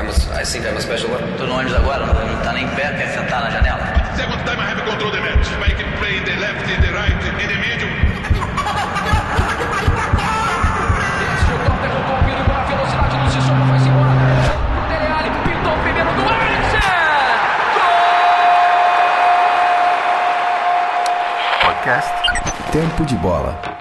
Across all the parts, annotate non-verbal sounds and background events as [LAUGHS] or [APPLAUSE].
I'm a, I think I'm a special one. Tô no ônibus agora, não tá nem em pé, quer sentar na janela? Second time I have control the match. I can play the left, the right, in the middle. Podcast Tempo de Bola.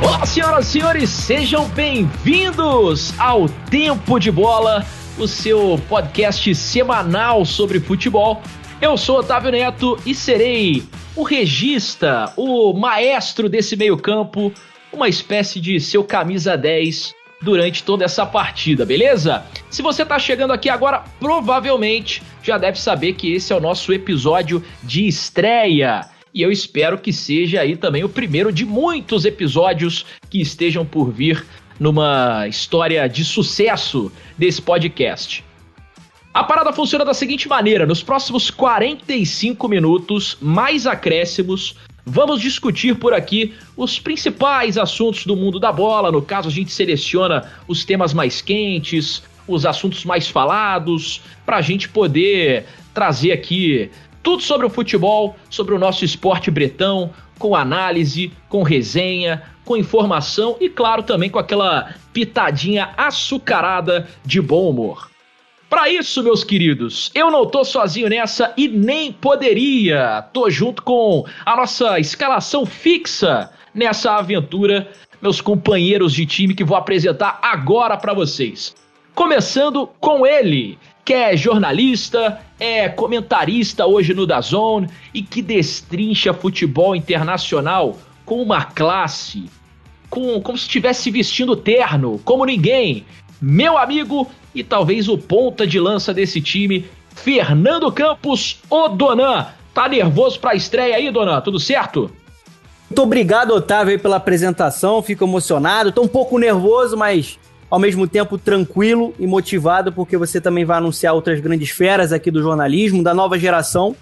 Olá, senhoras e senhores, sejam bem-vindos ao Tempo de Bola, o seu podcast semanal sobre futebol. Eu sou Otávio Neto e serei o regista, o maestro desse meio-campo, uma espécie de seu camisa 10 durante toda essa partida, beleza? Se você tá chegando aqui agora, provavelmente já deve saber que esse é o nosso episódio de estreia e eu espero que seja aí também o primeiro de muitos episódios que estejam por vir numa história de sucesso desse podcast. A parada funciona da seguinte maneira: nos próximos 45 minutos, mais acréscimos, vamos discutir por aqui os principais assuntos do mundo da bola. No caso, a gente seleciona os temas mais quentes, os assuntos mais falados, para a gente poder trazer aqui tudo sobre o futebol, sobre o nosso esporte bretão, com análise, com resenha, com informação e, claro, também com aquela pitadinha açucarada de bom humor. Para isso, meus queridos, eu não tô sozinho nessa e nem poderia. Tô junto com a nossa escalação fixa nessa aventura, meus companheiros de time que vou apresentar agora para vocês. Começando com ele, que é jornalista, é comentarista hoje no Dazone e que destrincha futebol internacional com uma classe, com como se estivesse vestindo terno, como ninguém. Meu amigo e talvez o ponta de lança desse time, Fernando Campos, o Donan. Tá nervoso pra estreia aí, Donan? Tudo certo? Muito obrigado, Otávio, pela apresentação. Fico emocionado. Tô um pouco nervoso, mas ao mesmo tempo tranquilo e motivado, porque você também vai anunciar outras grandes feras aqui do jornalismo, da nova geração.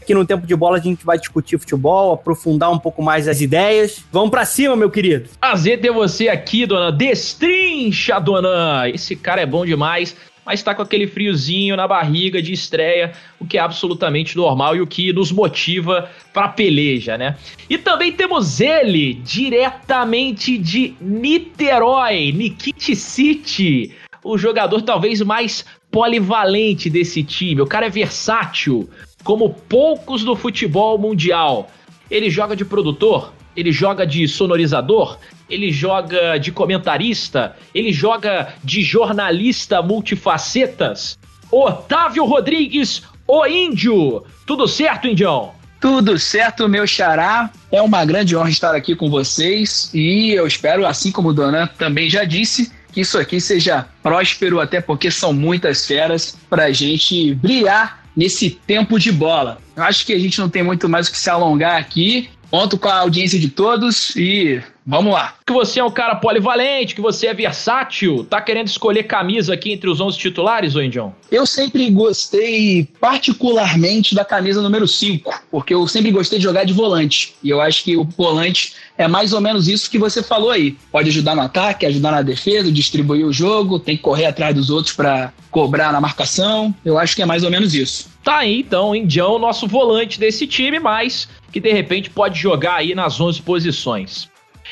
Aqui no Tempo de Bola a gente vai discutir futebol, aprofundar um pouco mais as ideias. Vamos para cima, meu querido. Prazer ter você aqui, dona. Destrincha, dona. Esse cara é bom demais mas está com aquele friozinho na barriga de estreia, o que é absolutamente normal e o que nos motiva para peleja, né? E também temos ele, diretamente de Niterói, Nikit City, o jogador talvez mais polivalente desse time. O cara é versátil, como poucos do futebol mundial. Ele joga de produtor, ele joga de sonorizador, ele joga de comentarista, ele joga de jornalista multifacetas. Otávio Rodrigues, o Índio. Tudo certo, Indião? Tudo certo, meu xará. É uma grande honra estar aqui com vocês e eu espero, assim como o Dona também já disse, que isso aqui seja próspero, até porque são muitas feras para a gente brilhar nesse tempo de bola. Eu acho que a gente não tem muito mais o que se alongar aqui. Conto com a audiência de todos e vamos lá. Que você é um cara polivalente, que você é versátil. Tá querendo escolher camisa aqui entre os 11 titulares, ô Indião? Eu sempre gostei particularmente da camisa número 5, porque eu sempre gostei de jogar de volante. E eu acho que o volante é mais ou menos isso que você falou aí. Pode ajudar no ataque, ajudar na defesa, distribuir o jogo, tem que correr atrás dos outros para cobrar na marcação. Eu acho que é mais ou menos isso. Tá aí então, Indião, nosso volante desse time, mas que de repente pode jogar aí nas 11 posições.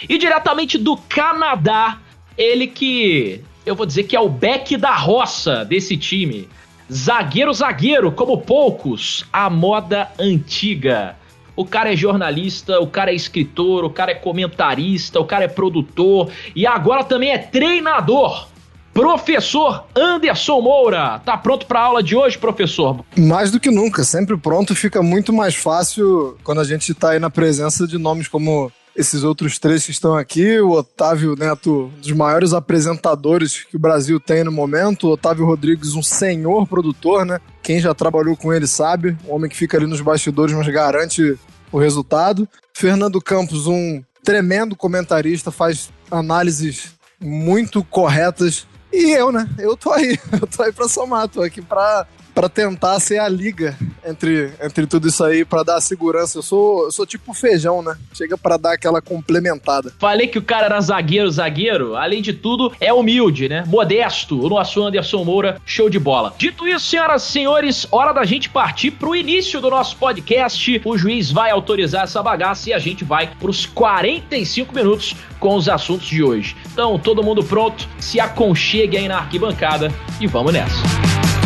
E diretamente do Canadá, ele que eu vou dizer que é o back da roça desse time. Zagueiro, zagueiro, como poucos, a moda antiga. O cara é jornalista, o cara é escritor, o cara é comentarista, o cara é produtor e agora também é treinador. Professor Anderson Moura, tá pronto para a aula de hoje, professor? Mais do que nunca, sempre pronto. Fica muito mais fácil quando a gente está aí na presença de nomes como esses outros três que estão aqui. O Otávio Neto, um dos maiores apresentadores que o Brasil tem no momento. O Otávio Rodrigues, um senhor produtor, né? Quem já trabalhou com ele sabe. Um homem que fica ali nos bastidores, mas garante o resultado. Fernando Campos, um tremendo comentarista, faz análises muito corretas E eu, né? Eu tô aí. [LAUGHS] Eu tô aí pra somar, tô aqui pra para tentar ser a liga entre, entre tudo isso aí, para dar segurança. Eu sou, eu sou tipo feijão, né? Chega para dar aquela complementada. Falei que o cara era zagueiro, zagueiro. Além de tudo, é humilde, né? Modesto. O nosso Anderson Moura, show de bola. Dito isso, senhoras e senhores, hora da gente partir pro início do nosso podcast. O juiz vai autorizar essa bagaça e a gente vai pros 45 minutos com os assuntos de hoje. Então, todo mundo pronto? Se aconchegue aí na arquibancada e vamos nessa.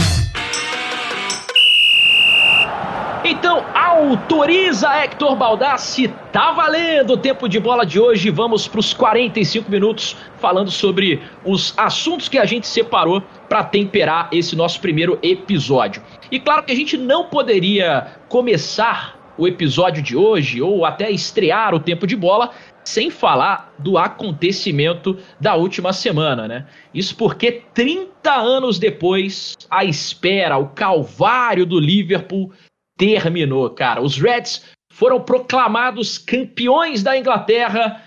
Então, autoriza Hector Baldassi, tá valendo o tempo de bola de hoje. Vamos para os 45 minutos falando sobre os assuntos que a gente separou para temperar esse nosso primeiro episódio. E claro que a gente não poderia começar o episódio de hoje ou até estrear o tempo de bola sem falar do acontecimento da última semana, né? Isso porque 30 anos depois, a espera, o calvário do Liverpool terminou, cara. Os Reds foram proclamados campeões da Inglaterra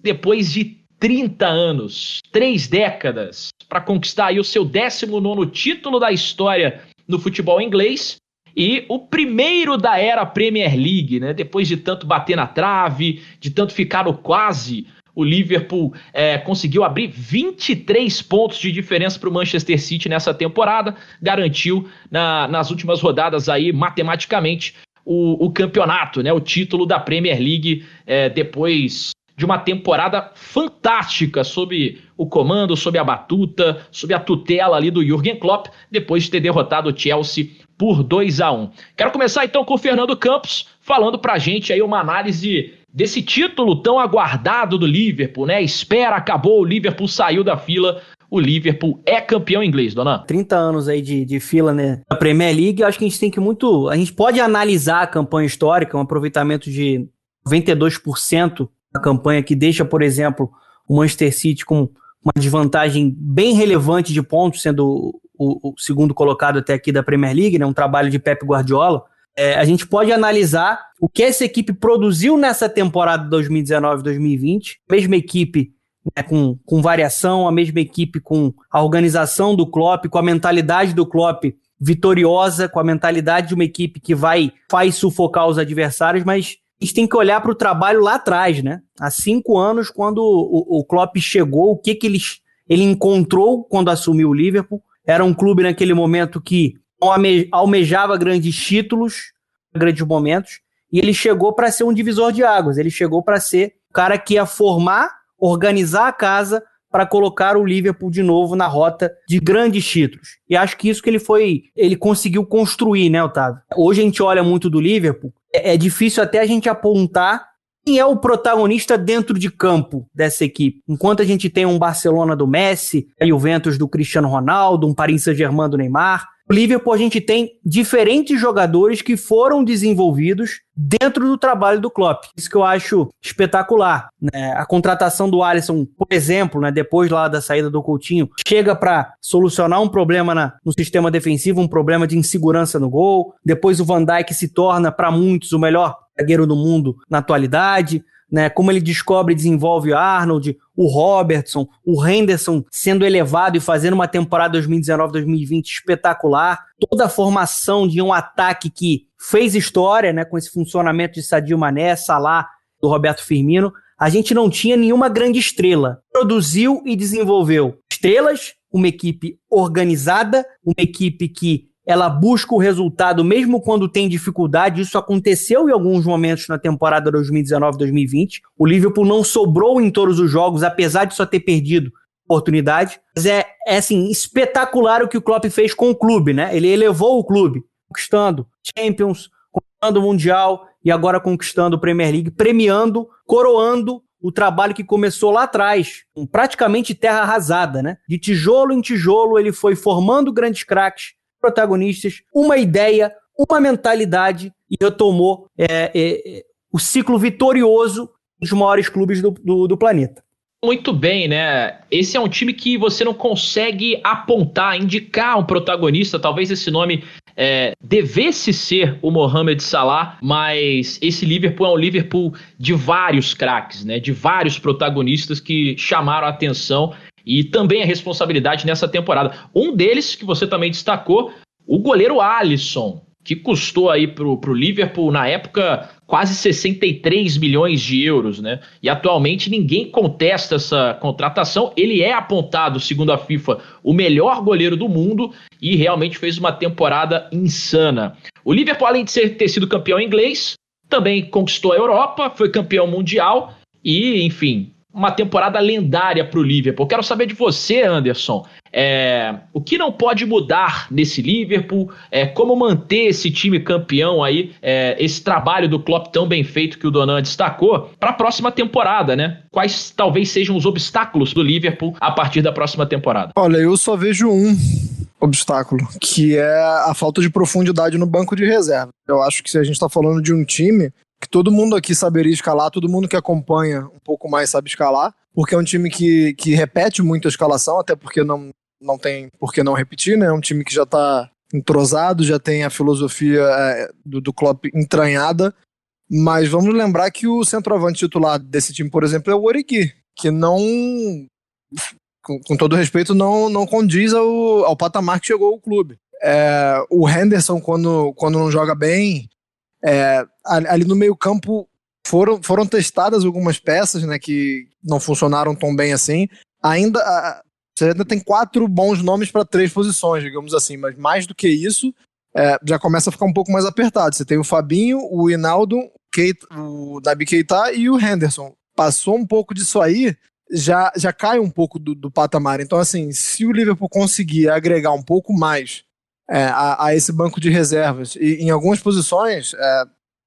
depois de 30 anos, três décadas, para conquistar aí o seu 19 título da história no futebol inglês e o primeiro da era Premier League, né? Depois de tanto bater na trave, de tanto ficar no quase, o Liverpool é, conseguiu abrir 23 pontos de diferença para o Manchester City nessa temporada, garantiu na, nas últimas rodadas aí, matematicamente, o, o, campeonato, né, o título da Premier League, é, depois de uma temporada fantástica sob o comando, sob a batuta, sob a tutela ali do Jürgen Klopp, depois de ter derrotado o Chelsea por 2 a 1. Quero começar então com o Fernando Campos, falando pra gente aí uma análise desse título tão aguardado do Liverpool, né? Espera, acabou, o Liverpool saiu da fila. O Liverpool é campeão inglês, dona. 30 anos aí de, de fila, né? Na Premier League, eu acho que a gente tem que muito. A gente pode analisar a campanha histórica, um aproveitamento de 92% da campanha que deixa, por exemplo, o Manchester City com uma desvantagem bem relevante de pontos, sendo o, o segundo colocado até aqui da Premier League, né? Um trabalho de Pep Guardiola é, a gente pode analisar o que essa equipe produziu nessa temporada 2019-2020. Mesma equipe né, com, com variação, a mesma equipe com a organização do Klopp, com a mentalidade do Klopp vitoriosa, com a mentalidade de uma equipe que vai faz sufocar os adversários, mas a gente tem que olhar para o trabalho lá atrás, né? Há cinco anos, quando o, o Klopp chegou, o que, que ele, ele encontrou quando assumiu o Liverpool? Era um clube naquele momento que almejava grandes títulos, grandes momentos, e ele chegou para ser um divisor de águas. Ele chegou para ser o cara que ia formar, organizar a casa para colocar o Liverpool de novo na rota de grandes títulos. E acho que isso que ele foi, ele conseguiu construir, né, Otávio? Hoje a gente olha muito do Liverpool, é, é difícil até a gente apontar quem é o protagonista dentro de campo dessa equipe? Enquanto a gente tem um Barcelona do Messi, e o Ventus do Cristiano Ronaldo, um Paris Saint-Germain do Neymar, no Liverpool a gente tem diferentes jogadores que foram desenvolvidos dentro do trabalho do Klopp. Isso que eu acho espetacular. Né? A contratação do Alisson, por exemplo, né, depois lá da saída do Coutinho, chega para solucionar um problema na, no sistema defensivo, um problema de insegurança no gol. Depois o Van Dijk se torna, para muitos, o melhor zagueiro do mundo na atualidade, né? Como ele descobre e desenvolve o Arnold, o Robertson, o Henderson sendo elevado e fazendo uma temporada 2019-2020 espetacular, toda a formação de um ataque que fez história, né, com esse funcionamento de Sadio Mané, Salah, do Roberto Firmino, a gente não tinha nenhuma grande estrela. Produziu e desenvolveu estrelas, uma equipe organizada, uma equipe que ela busca o resultado mesmo quando tem dificuldade. Isso aconteceu em alguns momentos na temporada 2019-2020. O Liverpool não sobrou em todos os jogos, apesar de só ter perdido oportunidade. Mas é, é assim, espetacular o que o Klopp fez com o clube, né? Ele elevou o clube, conquistando Champions, conquistando o Mundial e agora conquistando o Premier League, premiando, coroando o trabalho que começou lá atrás, praticamente terra arrasada, né? De tijolo em tijolo, ele foi formando grandes craques, protagonistas, uma ideia, uma mentalidade e retomou é, é, o ciclo vitorioso dos maiores clubes do, do, do planeta. Muito bem, né? Esse é um time que você não consegue apontar, indicar um protagonista. Talvez esse nome é, devesse ser o Mohamed Salah, mas esse Liverpool é um Liverpool de vários craques, né? De vários protagonistas que chamaram a atenção e também a responsabilidade nessa temporada. Um deles que você também destacou, o goleiro Alisson, que custou aí pro, pro Liverpool na época quase 63 milhões de euros, né? E atualmente ninguém contesta essa contratação. Ele é apontado, segundo a FIFA, o melhor goleiro do mundo e realmente fez uma temporada insana. O Liverpool, além de ser, ter sido campeão inglês, também conquistou a Europa, foi campeão mundial e, enfim, uma temporada lendária para o Liverpool. Quero saber de você, Anderson. É, o que não pode mudar nesse Liverpool? É, como manter esse time campeão aí? É, esse trabalho do Klopp tão bem feito que o Donan destacou para a próxima temporada, né? Quais talvez sejam os obstáculos do Liverpool a partir da próxima temporada? Olha, eu só vejo um obstáculo, que é a falta de profundidade no banco de reserva. Eu acho que se a gente está falando de um time que todo mundo aqui saberia escalar, todo mundo que acompanha um pouco mais sabe escalar, porque é um time que, que repete muito a escalação, até porque não, não tem por que não repetir, né? É um time que já está entrosado, já tem a filosofia é, do, do Klopp entranhada, mas vamos lembrar que o centroavante titular desse time, por exemplo, é o Origi, que não, com, com todo respeito, não, não condiz ao, ao patamar que chegou o clube. É, o Henderson, quando, quando não joga bem, é, ali no meio campo foram, foram testadas algumas peças né, que não funcionaram tão bem assim. Ainda você ainda tem quatro bons nomes para três posições, digamos assim, mas mais do que isso, é, já começa a ficar um pouco mais apertado. Você tem o Fabinho, o Hinaldo, o Nabi Keita e o Henderson. Passou um pouco disso aí, já, já cai um pouco do, do patamar. Então, assim, se o Liverpool conseguir agregar um pouco mais é, a, a, esse banco de reservas. E em algumas posições, é,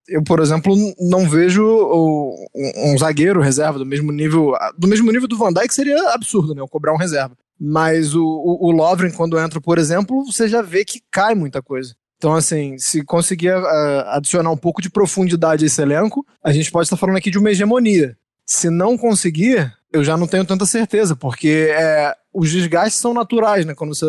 eu, por exemplo, não vejo o, um, um, zagueiro reserva do mesmo nível. Do mesmo nível do Van Dijk seria absurdo, né? Eu cobrar um reserva. Mas o, o, o Lovren, quando entra, por exemplo, você já vê que cai muita coisa. Então, assim, se conseguir uh, adicionar um pouco de profundidade a esse elenco, a gente pode estar falando aqui de uma hegemonia. Se não conseguir, eu já não tenho tanta certeza, porque é, os desgastes são naturais, né? Quando você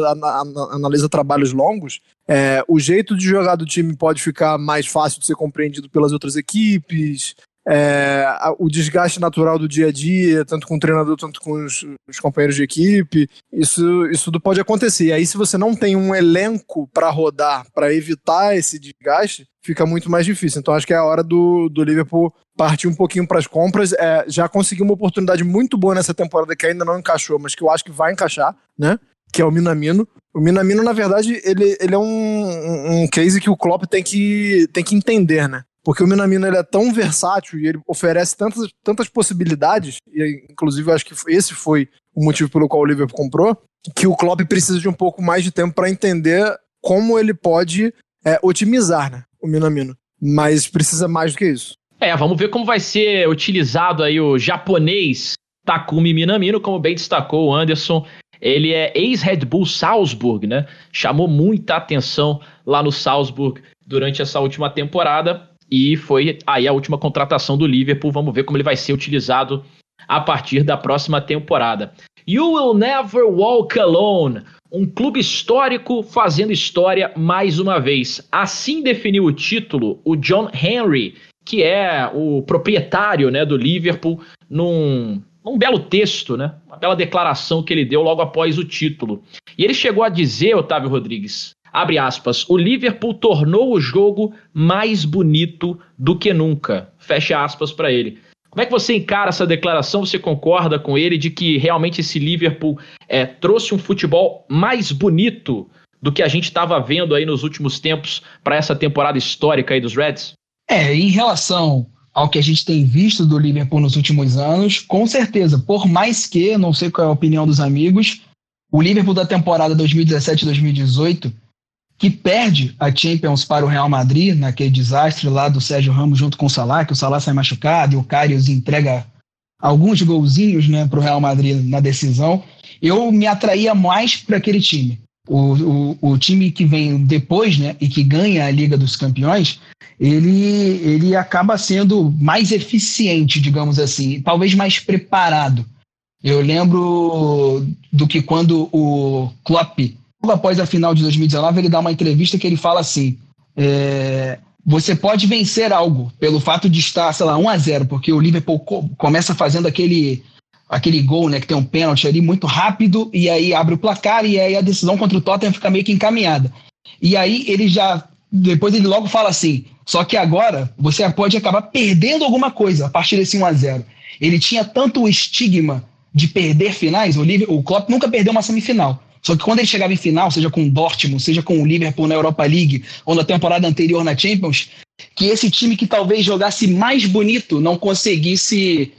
analisa trabalhos longos, é, o jeito de jogar do time pode ficar mais fácil de ser compreendido pelas outras equipes, é, o desgaste natural do dia a dia, tanto com o treinador, tanto com os, os, companheiros de equipe, isso, isso tudo pode acontecer. E aí, se você não tem um elenco para rodar, para evitar esse desgaste, fica muito mais difícil. Então, acho que é a hora do, do Liverpool partir um pouquinho para as compras. É, já conseguiu uma oportunidade muito boa nessa temporada que ainda não encaixou, mas que eu acho que vai encaixar, né? Que é o Minamino. O Minamino, na verdade, ele, ele é um, um case que o Klopp tem que, tem que entender, né? Porque o Minamino ele é tão versátil e ele oferece tantas, tantas possibilidades, e inclusive eu acho que esse foi o motivo pelo qual o Liverpool comprou, que o Klopp precisa de um pouco mais de tempo para entender como ele pode é, otimizar né, o Minamino. Mas precisa mais do que isso. É, vamos ver como vai ser utilizado aí o japonês Takumi Minamino, como bem destacou o Anderson. Ele é ex-Red Bull Salzburg, né? Chamou muita atenção lá no Salzburg durante essa última temporada e foi aí a última contratação do Liverpool. Vamos ver como ele vai ser utilizado a partir da próxima temporada. You Will Never Walk Alone. Um clube histórico fazendo história mais uma vez. Assim definiu o título o John Henry, que é o proprietário né, do Liverpool, num, num belo texto, né, uma bela declaração que ele deu logo após o título. E ele chegou a dizer, Otávio Rodrigues, Abre aspas. O Liverpool tornou o jogo mais bonito do que nunca. Fecha aspas para ele. Como é que você encara essa declaração? Você concorda com ele de que realmente esse Liverpool é, trouxe um futebol mais bonito do que a gente estava vendo aí nos últimos tempos para essa temporada histórica aí dos Reds? É, em relação ao que a gente tem visto do Liverpool nos últimos anos, com certeza. Por mais que, não sei qual é a opinião dos amigos, o Liverpool da temporada 2017-2018 que perde a Champions para o Real Madrid, naquele desastre lá do Sérgio Ramos junto com o Salah, que o Salah sai machucado e o Karius entrega alguns golzinhos né, para o Real Madrid na decisão, eu me atraía mais para aquele time. O, o, o, time que vem depois né, e que ganha a Liga dos Campeões, ele, ele acaba sendo mais eficiente, digamos assim, talvez mais preparado. Eu lembro do que quando o Klopp logo após a final de 2019, ele dá uma entrevista que ele fala assim: é, você pode vencer algo pelo fato de estar, sei lá, 1 a 0 porque o Liverpool co começa fazendo aquele aquele gol, né, que tem um pênalti ali muito rápido, e aí abre o placar, e aí a decisão contra o Tottenham fica meio que encaminhada. E aí ele já, depois ele logo fala assim, só que agora você pode acabar perdendo alguma coisa a partir desse 1 a 0 Ele tinha tanto o estigma de perder finais, o, Liverpool, o Klopp nunca perdeu uma semifinal. Só que quando ele chegava em final, seja com o Dortmund, seja com o Liverpool na Europa League, ou na temporada anterior na Champions, que esse time que talvez jogasse mais bonito não conseguisse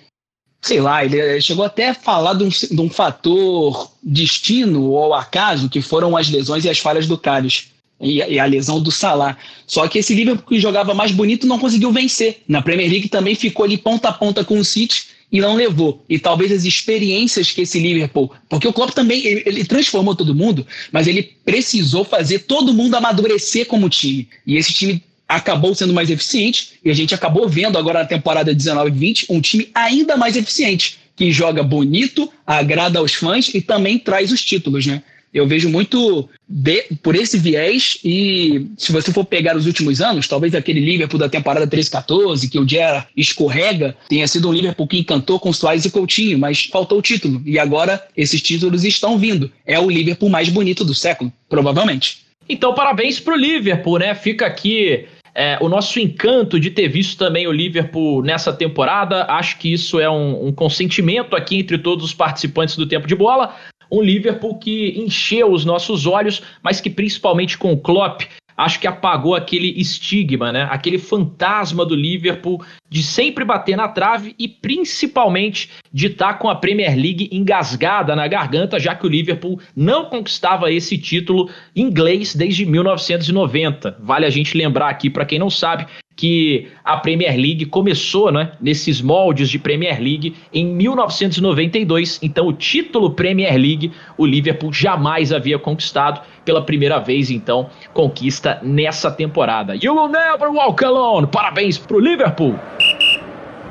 sei lá, ele chegou até a falar de um, de um fator destino ou acaso, que foram as lesões e as falhas do Carlos. E, e, a lesão do Salah. Só que esse Liverpool que jogava mais bonito não conseguiu vencer. Na Premier League também ficou ali ponta a ponta com o City e não levou. E talvez as experiências que esse Liverpool. Porque o Klopp também ele, ele transformou todo mundo, mas ele precisou fazer todo mundo amadurecer como time. E esse time acabou sendo mais eficiente e a gente acabou vendo agora na temporada 19-20 um time ainda mais eficiente, que joga bonito, agrada aos fãs e também traz os títulos, né? Eu vejo muito de, por esse viés e se você for pegar os últimos anos, talvez aquele Liverpool da temporada 13-14, que o dia escorrega, tenha sido um Liverpool que encantou com Soares e Coutinho, mas faltou o título. E agora esses títulos estão vindo. É o Liverpool mais bonito do século, provavelmente. Então, parabéns para o Liverpool, né? Fica aqui é, o nosso encanto de ter visto também o Liverpool nessa temporada. Acho que isso é um, um consentimento aqui entre todos os participantes do Tempo de Bola. Um Liverpool que encheu os nossos olhos, mas que principalmente com o Klopp acho que apagou aquele estigma, né? Aquele fantasma do Liverpool de sempre bater na trave e principalmente de estar tá com a Premier League engasgada na garganta, já que o Liverpool não conquistava esse título inglês desde 1990. Vale a gente lembrar aqui para quem não sabe que a Premier League começou né, nesses moldes de Premier League em 1992. Então, o título Premier League o Liverpool jamais havia conquistado. Pela primeira vez, então, conquista nessa temporada. You will never walk alone. Parabéns para o Liverpool.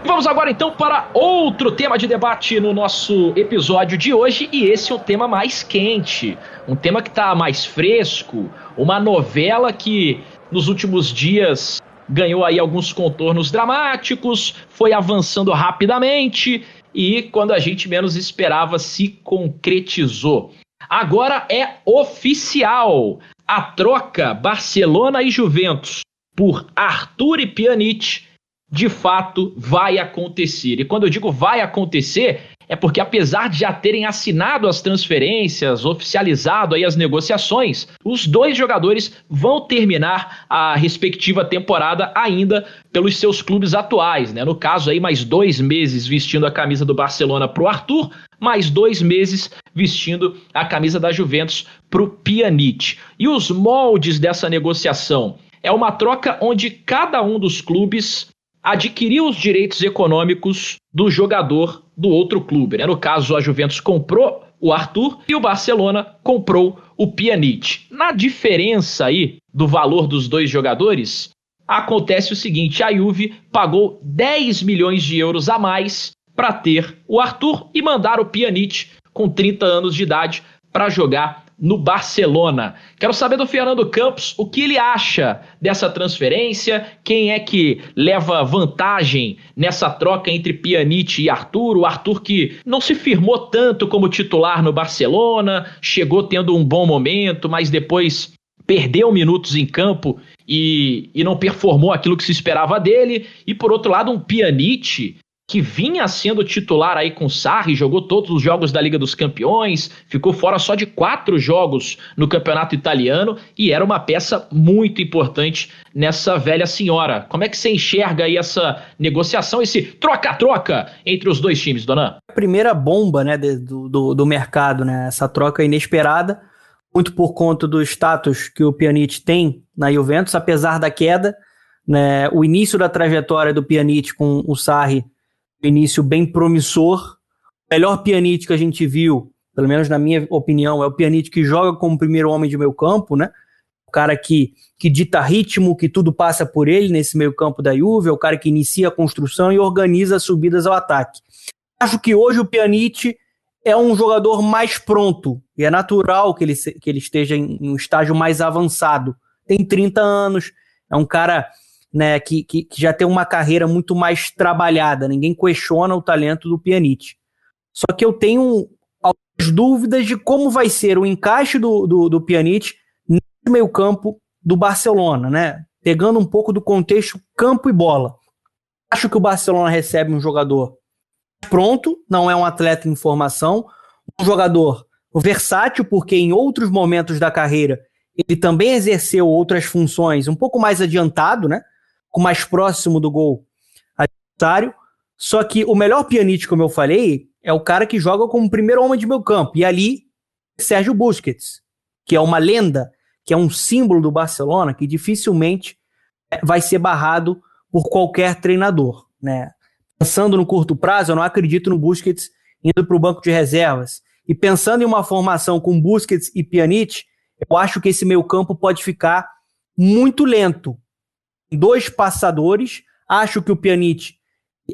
Vamos agora então para outro tema de debate no nosso episódio de hoje, e esse é o tema mais quente, um tema que está mais fresco, uma novela que nos últimos dias ganhou aí alguns contornos dramáticos, foi avançando rapidamente e quando a gente menos esperava se concretizou. Agora é oficial a troca Barcelona e Juventus por Arthur e Pjanic de fato vai acontecer. E quando eu digo vai acontecer, é porque apesar de já terem assinado as transferências, oficializado aí as negociações, os dois jogadores vão terminar a respectiva temporada ainda pelos seus clubes atuais, né? No caso aí mais dois meses vestindo a camisa do Barcelona para o Arthur, mais dois meses vestindo a camisa da Juventus para o Pjanic. E os moldes dessa negociação é uma troca onde cada um dos clubes adquiriu os direitos econômicos do jogador do outro clube. Né? No caso, a Juventus comprou o Arthur e o Barcelona comprou o Pjanic. Na diferença aí do valor dos dois jogadores, acontece o seguinte: a Juve pagou 10 milhões de euros a mais para ter o Arthur e mandar o Pjanic com 30 anos de idade para jogar no Barcelona. Quero saber do Fernando Campos o que ele acha dessa transferência, quem é que leva vantagem nessa troca entre Pjanic e Arthur. O Arthur que não se firmou tanto como titular no Barcelona, chegou tendo um bom momento, mas depois perdeu minutos em campo e, e não performou aquilo que se esperava dele. E por outro lado, um Pjanic que vinha sendo titular aí com Sarri, jogou todos os jogos da Liga dos Campeões, ficou fora só de quatro jogos no Campeonato Italiano e era uma peça muito importante nessa velha senhora. Como é que você enxerga aí essa negociação, esse troca-troca entre os dois times, Dona? A primeira bomba né, do, do, do mercado, né, essa troca inesperada, muito por conta do status que o Pjanic tem na Juventus, apesar da queda, né, o início da trajetória do Pjanic com o Sarri início bem promissor. O melhor Pjanic que a gente viu, pelo menos na minha opinião, é o Pjanic que joga como primeiro homem de meio campo, né? O cara que, que dita ritmo, que tudo passa por ele nesse meio campo da Juve, é o cara que inicia a construção e organiza as subidas ao ataque. Acho que hoje o Pjanic é um jogador mais pronto e é natural que ele, que ele esteja em um estágio mais avançado. Tem 30 anos, é um cara né, que, que, que, já tem uma carreira muito mais trabalhada. Ninguém questiona o talento do Pjanic. Só que eu tenho algumas dúvidas de como vai ser o encaixe do, do, do Pjanic no meio campo do Barcelona, né? Pegando um pouco do contexto campo e bola. Acho que o Barcelona recebe um jogador pronto, não é um atleta em formação, um jogador versátil, porque em outros momentos da carreira ele também exerceu outras funções um pouco mais adiantado, né? Mais próximo do gol adversário. Só que o melhor pianista, como eu falei, é o cara que joga como primeiro homem de meu campo. E ali, Sérgio Busquets, que é uma lenda, que é um símbolo do Barcelona, que dificilmente é, vai ser barrado por qualquer treinador, né? Pensando no curto prazo, eu não acredito no Busquets indo para o banco de reservas. E pensando em uma formação com Busquets e Pjanic, eu acho que esse meio campo pode ficar muito lento. Dois passadores, acho que o Pjanic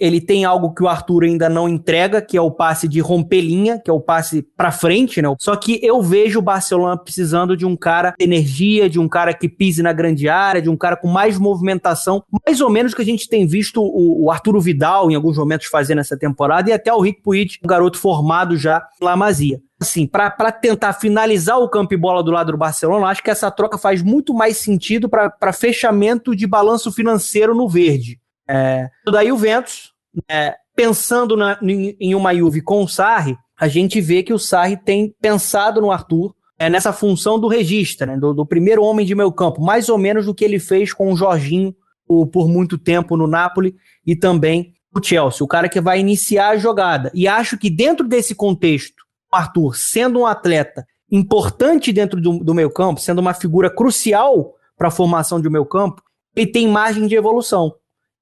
ele tem algo que o Arthur ainda não entrega, que é o passe de romper linha, que é o passe para frente, né? Só que eu vejo o Barcelona precisando de um cara de energia, de um cara que pise na grande área, de um cara com mais movimentação, mais ou menos que a gente tem visto o, o Arturo Vidal em alguns momentos fazer nessa temporada e até o Rick Puig, um garoto formado já lá Masia. Assim, para tentar finalizar o campo e bola do lado do Barcelona, acho que essa troca faz muito mais sentido para fechamento de balanço financeiro no verde. É, daí o Ventus, é, pensando na, em uma Juve com o Sarri, a gente vê que o Sarri tem pensado no Arthur é, nessa função do regista, né, do, do, primeiro homem de meio campo, mais ou menos do que ele fez com o Jorginho o, por muito tempo no Napoli e também o Chelsea, o cara que vai iniciar a jogada. E acho que dentro desse contexto, Arthur, sendo um atleta importante dentro do, do campo, sendo uma figura crucial para a formação de meio campo, ele tem margem de evolução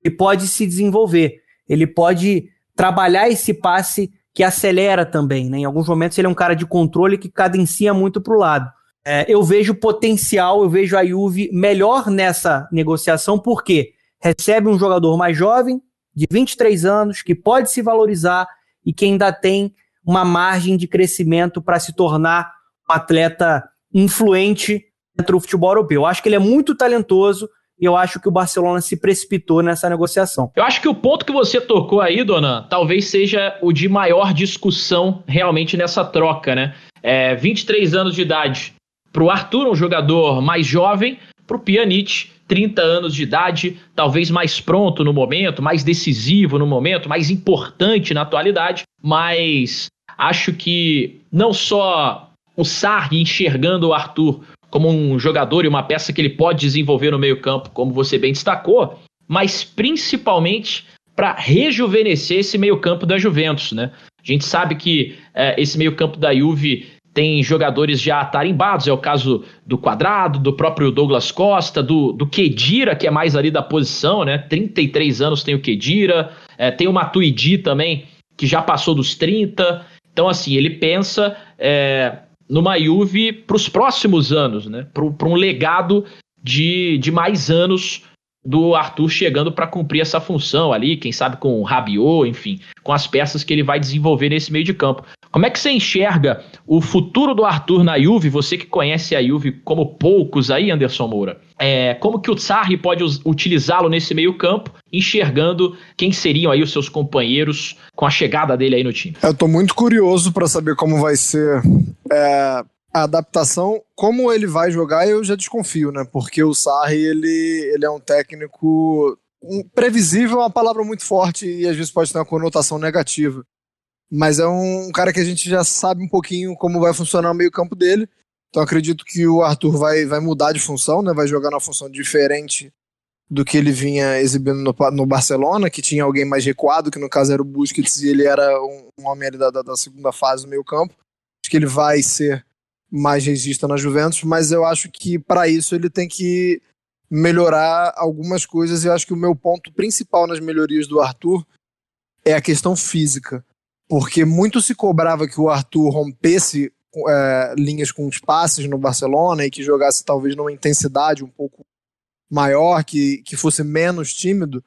e pode se desenvolver. Ele pode trabalhar esse passe que acelera também. Né? Em alguns momentos ele é um cara de controle que cadencia muito para o lado. É, eu vejo potencial, eu vejo a Juve melhor nessa negociação, porque recebe um jogador mais jovem, de 23 anos, que pode se valorizar e que ainda tem uma margem de crescimento para se tornar um atleta influente dentro do futebol europeu. Eu acho que ele é muito talentoso, e eu acho que o Barcelona se precipitou nessa negociação. Eu acho que o ponto que você tocou aí, dona, talvez seja o de maior discussão realmente nessa troca, né? É, 23 anos de idade para o Arthur, um jogador mais jovem, para o Pjanic, 30 anos de idade, talvez mais pronto no momento, mais decisivo no momento, mais importante na atualidade, mas acho que não só o Sarri enxergando o Arthur como um jogador e uma peça que ele pode desenvolver no meio-campo, como você bem destacou, mas principalmente para rejuvenescer esse meio-campo da Juventus, né? A gente sabe que é, esse meio-campo da Juve tem jogadores já tarimbados, é o caso do Quadrado, do próprio Douglas Costa, do, do Kedira, que é mais ali da posição, né? 33 anos tem o Kedira, é, tem o Matuidi também, que já passou dos 30. Então, assim, ele pensa é, numa Juve para os próximos anos, né? Para um legado de, de mais anos do Arthur chegando para cumprir essa função ali, quem sabe com o Rabiot, enfim, com as peças que ele vai desenvolver nesse meio de campo. Como é que você enxerga o futuro do Arthur na Juve? Você que conhece a Juve como poucos aí, Anderson Moura. É, como que o Sarri pode utilizá-lo nesse meio campo, enxergando quem seriam aí os seus companheiros com a chegada dele aí no time? Eu tô muito curioso para saber como vai ser é, a adaptação, como ele vai jogar, eu já desconfio, né? Porque o Sarri, ele, ele é um técnico previsível, é uma palavra muito forte e às vezes pode ter uma conotação negativa mas é um cara que a gente já sabe um pouquinho como vai funcionar o meio-campo dele. Então acredito que o Arthur vai, vai mudar de função, né? Vai jogar numa função diferente do que ele vinha exibindo no, no Barcelona, que tinha alguém mais recuado, que no caso era o Busquets, e ele era um, um homem da, da, da, segunda fase do meio-campo. Acho que ele vai ser mais resista na Juventus, mas eu acho que para isso ele tem que melhorar algumas coisas. E eu acho que o meu ponto principal nas melhorias do Arthur é a questão física porque muito se cobrava que o Arthur rompesse é, linhas com os passes no Barcelona e que jogasse talvez numa intensidade um pouco maior, que, que fosse menos tímido.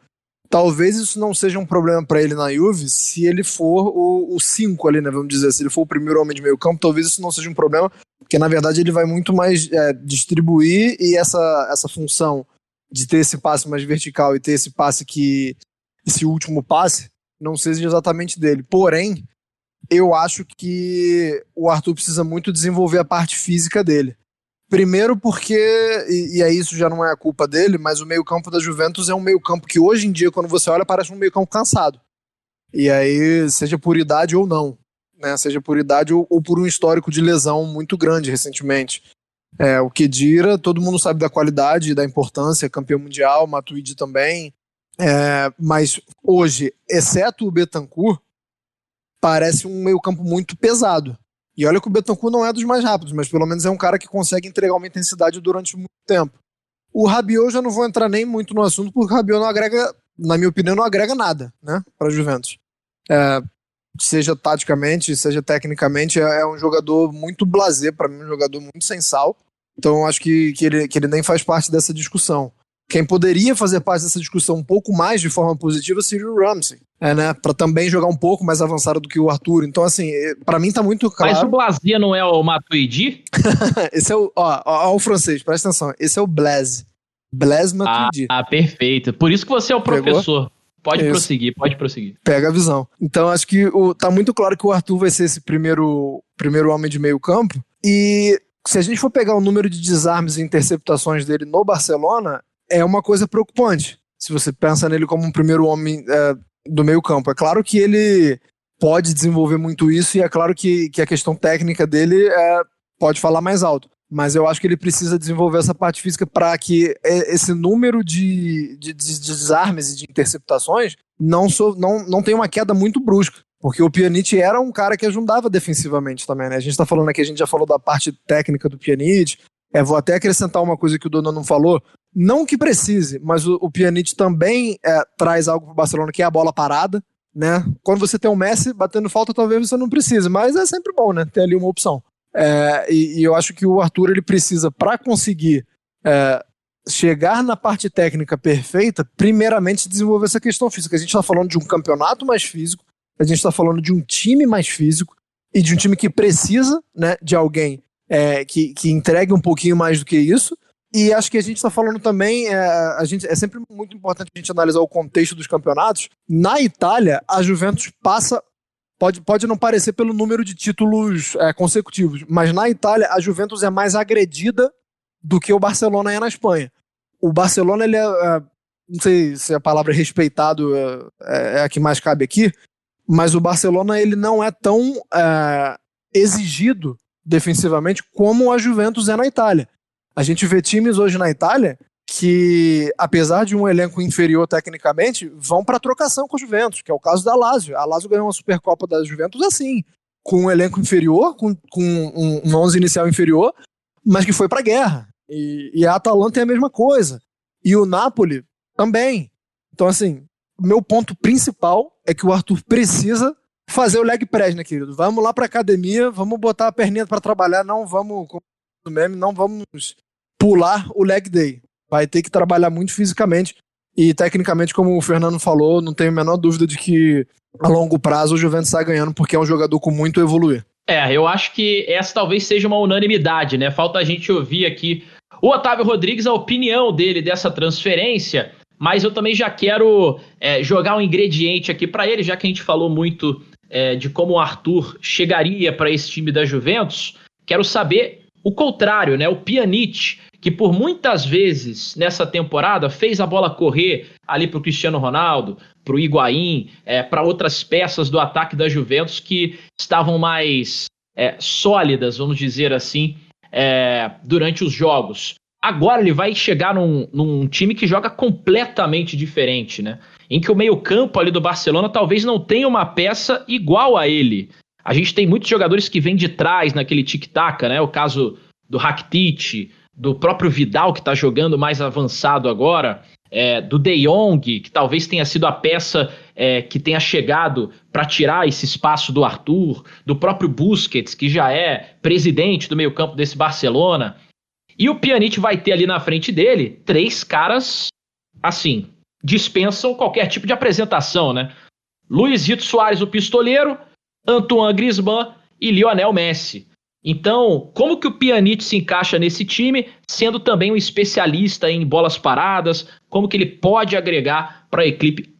Talvez isso não seja um problema para ele na Juve se ele for o 5 ali, né? Vamos dizer, se ele for o primeiro homem de meio campo, talvez isso não seja um problema, porque na verdade ele vai muito mais é, distribuir e essa, essa função de ter esse passe mais vertical e ter esse passe que. esse último passe não seja exatamente dele. Porém, eu acho que o Arthur precisa muito desenvolver a parte física dele. Primeiro porque, e, e aí isso já não é a culpa dele, mas o meio-campo da Juventus é um meio-campo que hoje em dia, quando você olha, parece um meio-campo cansado. E aí, seja por idade ou não, né? Seja por idade ou, ou por um histórico de lesão muito grande recentemente. É, o Kedira, todo mundo sabe da qualidade, da importância, campeão mundial, Matuidi também. É, mas hoje, exceto o Betancourt, parece um meio-campo muito pesado. E olha que o Betancourt não é dos mais rápidos, mas pelo menos é um cara que consegue entregar uma intensidade durante muito tempo. O Rabiot já não vou entrar nem muito no assunto, porque o Rabiot não agrega, na minha opinião, não agrega nada, né, para Juventus. É, seja taticamente, seja tecnicamente, é, é um jogador muito blazer para mim, um jogador muito sensal. Então acho que, que, ele, que ele nem faz parte dessa discussão. Quem poderia fazer parte dessa discussão um pouco mais de forma positiva seria o Ramsey. É, né? Pra também jogar um pouco mais avançado do que o Arthur. Então, assim, é, para mim tá muito claro. Mas o Blazia não é o Matuidi? [LAUGHS] Esse é o. Ó, ó, ó, o francês, presta atenção. Esse é o Blaze. Blaze Matuidi. Ah, ah, perfeito. Por isso que você é o professor. Pegou? Pode isso. prosseguir, pode prosseguir. Pega a visão. Então, acho que o, tá muito claro que o Arthur vai ser esse primeiro, primeiro homem de meio campo. E se a gente for pegar o número de desarmes e interceptações dele no Barcelona, é uma coisa preocupante. Se você pensa nele como um primeiro homem é, do meio campo. É claro que ele pode desenvolver muito isso e é claro que, que a questão técnica dele é, pode falar mais alto. Mas eu acho que ele precisa desenvolver essa parte física para que esse número de, de, de, desarmes e de interceptações não, so, não, não tenha uma queda muito brusca. Porque o Pjanic era um cara que ajudava defensivamente também, né? A gente está falando aqui, a gente já falou da parte técnica do Pjanic. É, vou até acrescentar uma coisa que o Dono não falou. Não que precise, mas o, o Pjanic também é, traz algo para o Barcelona, que é a bola parada. Né? Quando você tem o um Messi batendo falta, talvez você não precise, mas é sempre bom, né? Ter ali uma opção. É, e, e, eu acho que o Arthur ele precisa, para conseguir é, chegar na parte técnica perfeita, primeiramente desenvolver essa questão física. A gente está falando de um campeonato mais físico, a gente está falando de um time mais físico e de um time que precisa né, de alguém é, que, que entregue um pouquinho mais do que isso. E acho que a gente está falando também, é, a gente, é sempre muito importante a gente analisar o contexto dos campeonatos. Na Itália, a Juventus passa. Pode, pode não parecer pelo número de títulos é, consecutivos, mas na Itália a Juventus é mais agredida do que o Barcelona é na Espanha. O Barcelona, ele é, é não sei se a palavra respeitado é, é, é, a que mais cabe aqui, mas o Barcelona ele não é tão é, exigido defensivamente como a Juventus é na Itália. A gente vê times hoje na Itália que, apesar de um elenco inferior tecnicamente, vão para trocação com a Juventus, que é o caso da Lazio. A Lazio ganhou uma Supercopa da Juventus assim, com um elenco inferior, com, com um, um 11 inicial inferior, mas que foi para guerra. E, e a Atalanta é a mesma coisa. E o Napoli também. Então, assim, meu ponto principal é que o Arthur precisa fazer o leg press, né, querido? Vamos lá pra academia, vamos botar a perninha para trabalhar, não vamos, como meme, não vamos pular o leg day. Vai ter que trabalhar muito fisicamente e tecnicamente, como o Fernando falou, não tenho a menor dúvida de que a longo prazo o Juventus está ganhando porque é um jogador com muito evoluir. É, eu acho que essa talvez seja uma unanimidade, né? Falta a gente ouvir aqui o Otávio Rodrigues, a opinião dele dessa transferência, mas eu também já quero é, jogar um ingrediente aqui para ele, já que a gente falou muito é, de como o Arthur chegaria para esse time da Juventus. Quero saber o contrário, né? O Pjanic, que por muitas vezes nessa temporada fez a bola correr ali para o Cristiano Ronaldo, para o Higuaín, é, para outras peças do ataque da Juventus que estavam mais é, sólidas, vamos dizer assim, é, durante os jogos. Agora ele vai chegar num, num, time que joga completamente diferente, né? Em que o meio-campo ali do Barcelona talvez não tenha uma peça igual a ele. A gente tem muitos jogadores que vêm de trás naquele tic-tac, né? O caso do Rakitic, do próprio Vidal, que está jogando mais avançado agora, é, do De Jong, que talvez tenha sido a peça é, que tenha chegado para tirar esse espaço do Arthur, do próprio Busquets, que já é presidente do meio-campo desse Barcelona. E o Pjanic vai ter ali na frente dele três caras, assim, dispensam qualquer tipo de apresentação, né? Luizito Soares, o pistoleiro, Antoine Griezmann e Lionel Messi. Então, como que o Pjanic se encaixa nesse time, sendo também um especialista em bolas paradas? Como que ele pode agregar para a equipe,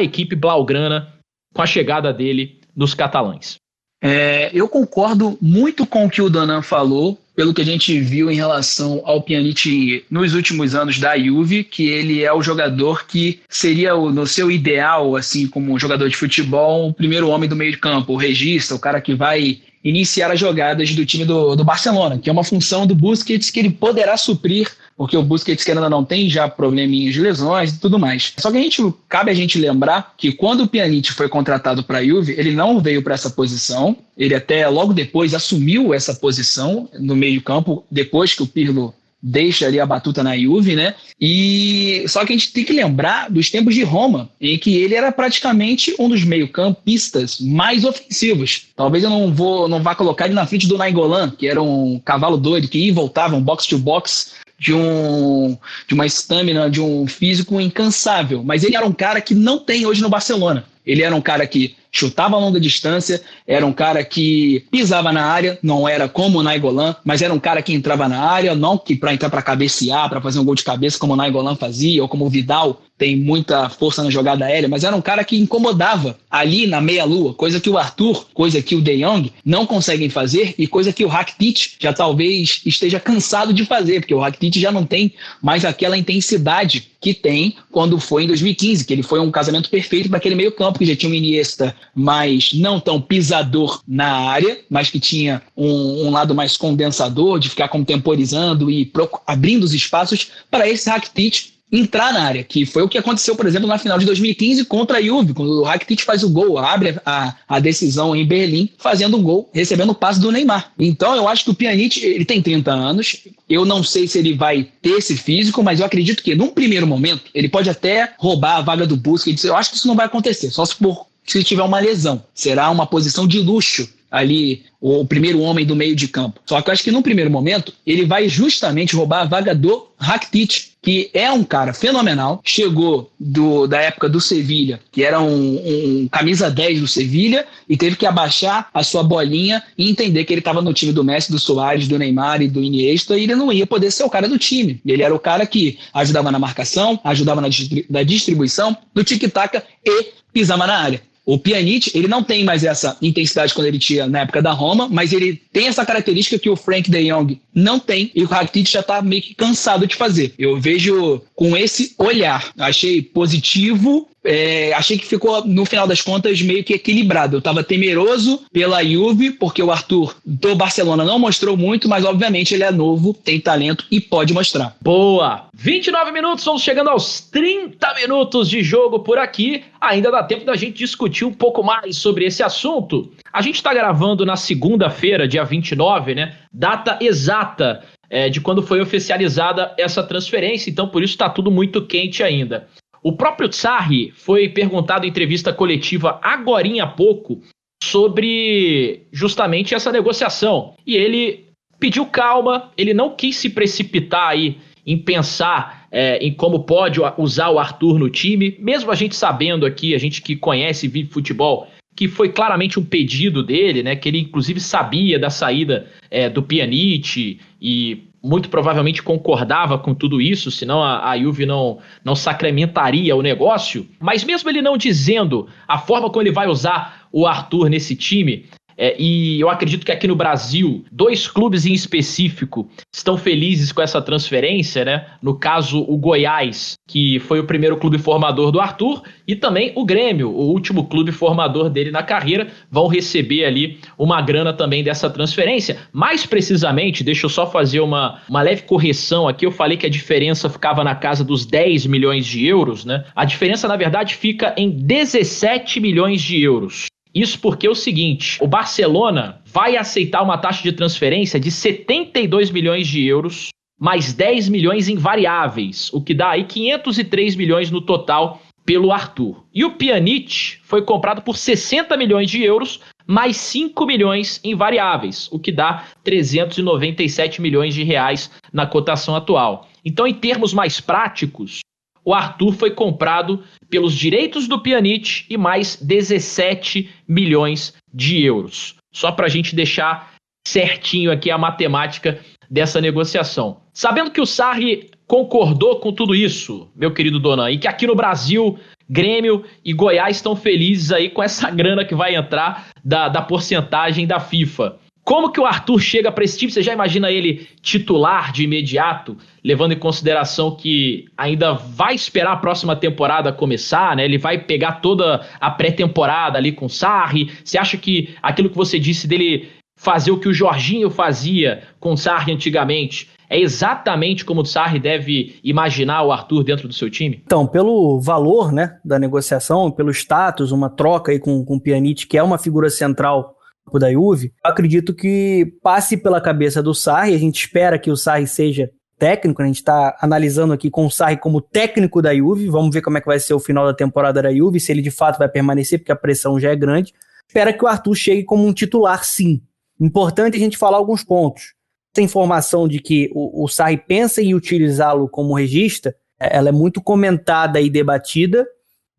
equipe blaugrana com a chegada dele nos catalães? É, eu concordo muito com o que o Donan falou, pelo que a gente viu em relação ao Pjanic nos últimos anos da Juve, que ele é o jogador que seria, o, no seu ideal, assim, como jogador de futebol, o primeiro homem do meio de campo, o regista, o cara que vai iniciar as jogadas do time do, do Barcelona, que é uma função do Busquets que ele poderá suprir porque o Busquets que ainda não tem já probleminhas de lesões e tudo mais. Só que a gente cabe a gente lembrar que quando o Pjanic foi contratado para a Juve, ele não veio para essa posição, ele até logo depois assumiu essa posição no meio-campo depois que o Pirlo deixa ali a batuta na Juve, né? E só que a gente tem que lembrar dos tempos de Roma, em que ele era praticamente um dos meio-campistas mais ofensivos. Talvez eu não vou não vá colocar ele na frente do Nainggolan, que era um cavalo doido que ia e voltava, um box to box de um de uma estamina, de um físico incansável, mas ele era um cara que não tem hoje no Barcelona. Ele era um cara que chutava a longa distância, era um cara que pisava na área, não era como o Naigolan, mas era um cara que entrava na área, não que para entrar para cabecear, para fazer um gol de cabeça como o Naigolan fazia, ou como o Vidal tem muita força na jogada aérea, mas era um cara que incomodava ali na meia-lua, coisa que o Arthur, coisa que o De Jong não conseguem fazer e coisa que o Rakitic já talvez esteja cansado de fazer, porque o Rakitic já não tem mais aquela intensidade que tem quando foi em 2015, que ele foi um casamento perfeito para aquele meio campo, que já tinha um Iniesta mais não tão pisador na área, mas que tinha um, um lado mais condensador, de ficar contemporizando e abrindo os espaços para esse Rakitic entrar na área, que foi o que aconteceu, por exemplo, na final de 2015 contra a Juve, quando o Rakitic faz o gol, abre a, a decisão em Berlim, fazendo um gol, recebendo o passe do Neymar. Então eu acho que o Pjanic, ele tem 30 anos, eu não sei se ele vai ter esse físico, mas eu acredito que num primeiro momento ele pode até roubar a vaga do Busquets, eu acho que isso não vai acontecer, só se for se tiver uma lesão. Será uma posição de luxo ali o primeiro homem do meio de campo. Só que eu acho que no primeiro momento ele vai justamente roubar a vaga do Rakitic, que é um cara fenomenal, chegou do, da época do Sevilha, que era um, um camisa 10 do Sevilha, e teve que abaixar a sua bolinha e entender que ele estava no time do Messi, do Soares, do Neymar e do Iniesta, e ele não ia poder ser o cara do time. Ele era o cara que ajudava na marcação, ajudava na, na distribuição, do tic-tac e pisava na área. O Pjanic, ele não tem mais essa intensidade quando ele tinha na época da Roma, mas ele tem essa característica que o Frank de Jong não tem e o Rakitic já está meio que cansado de fazer. Eu vejo com esse olhar. Achei positivo é, achei que ficou, no final das contas, meio que equilibrado. Eu estava temeroso pela Juve, porque o Arthur do Barcelona não mostrou muito, mas obviamente ele é novo, tem talento e pode mostrar. Boa! 29 minutos, vamos chegando aos 30 minutos de jogo por aqui. Ainda dá tempo da gente discutir um pouco mais sobre esse assunto. A gente está gravando na segunda-feira, dia 29, né? Data exata é, de quando foi oficializada essa transferência, então por isso está tudo muito quente ainda. O próprio Tsarri foi perguntado em entrevista coletiva agorinha há pouco sobre justamente essa negociação. E ele pediu calma, ele não quis se precipitar aí em pensar é, em como pode usar o Arthur no time, mesmo a gente sabendo aqui, a gente que conhece e vive futebol, que foi claramente um pedido dele, né? Que ele inclusive sabia da saída é, do Pjanic e muito provavelmente concordava com tudo isso, senão a, a Juve não, não sacramentaria o negócio. Mas mesmo ele não dizendo a forma como ele vai usar o Arthur nesse time, é, e eu acredito que aqui no Brasil, dois clubes em específico estão felizes com essa transferência, né? No caso, o Goiás, que foi o primeiro clube formador do Arthur, e também o Grêmio, o último clube formador dele na carreira, vão receber ali uma grana também dessa transferência. Mais precisamente, deixa eu só fazer uma, uma leve correção aqui. Eu falei que a diferença ficava na casa dos 10 milhões de euros, né? A diferença, na verdade, fica em 17 milhões de euros. Isso porque é o seguinte: o Barcelona vai aceitar uma taxa de transferência de 72 milhões de euros, mais 10 milhões em variáveis, o que dá aí 503 milhões no total pelo Arthur. E o Pjanic foi comprado por 60 milhões de euros, mais 5 milhões em variáveis, o que dá 397 milhões de reais na cotação atual. Então, em termos mais práticos, o Arthur foi comprado pelos direitos do Pjanic e mais 17 milhões de euros. Só para a gente deixar certinho aqui a matemática dessa negociação. Sabendo que o Sarri concordou com tudo isso, meu querido Donan, e que aqui no Brasil Grêmio e Goiás estão felizes aí com essa [LAUGHS] grana que vai entrar da, da porcentagem da FIFA. Como que o Arthur chega para esse time? Você já imagina ele titular de imediato, levando em consideração que ainda vai esperar a próxima temporada começar, né? Ele vai pegar toda a pré-temporada ali com o Sarri. Você acha que aquilo que você disse dele fazer o que o Jorginho fazia com o Sarri antigamente é exatamente como o Sarri deve imaginar o Arthur dentro do seu time? Então, pelo valor né, da negociação, pelo status, uma troca aí com, com o Pjanic, que é uma figura central da Juve, acredito que passe pela cabeça do Sarri, a gente espera que o Sarri seja técnico, né? a gente está analisando aqui com o Sarri como técnico da Juve, vamos ver como é que vai ser o final da temporada da Juve, se ele de fato vai permanecer, porque a pressão já é grande. Espera que o Arthur chegue como um titular, sim. Importante a gente falar alguns pontos. Essa informação de que o, o Sarri pensa em utilizá-lo como regista, é, ela é muito comentada e debatida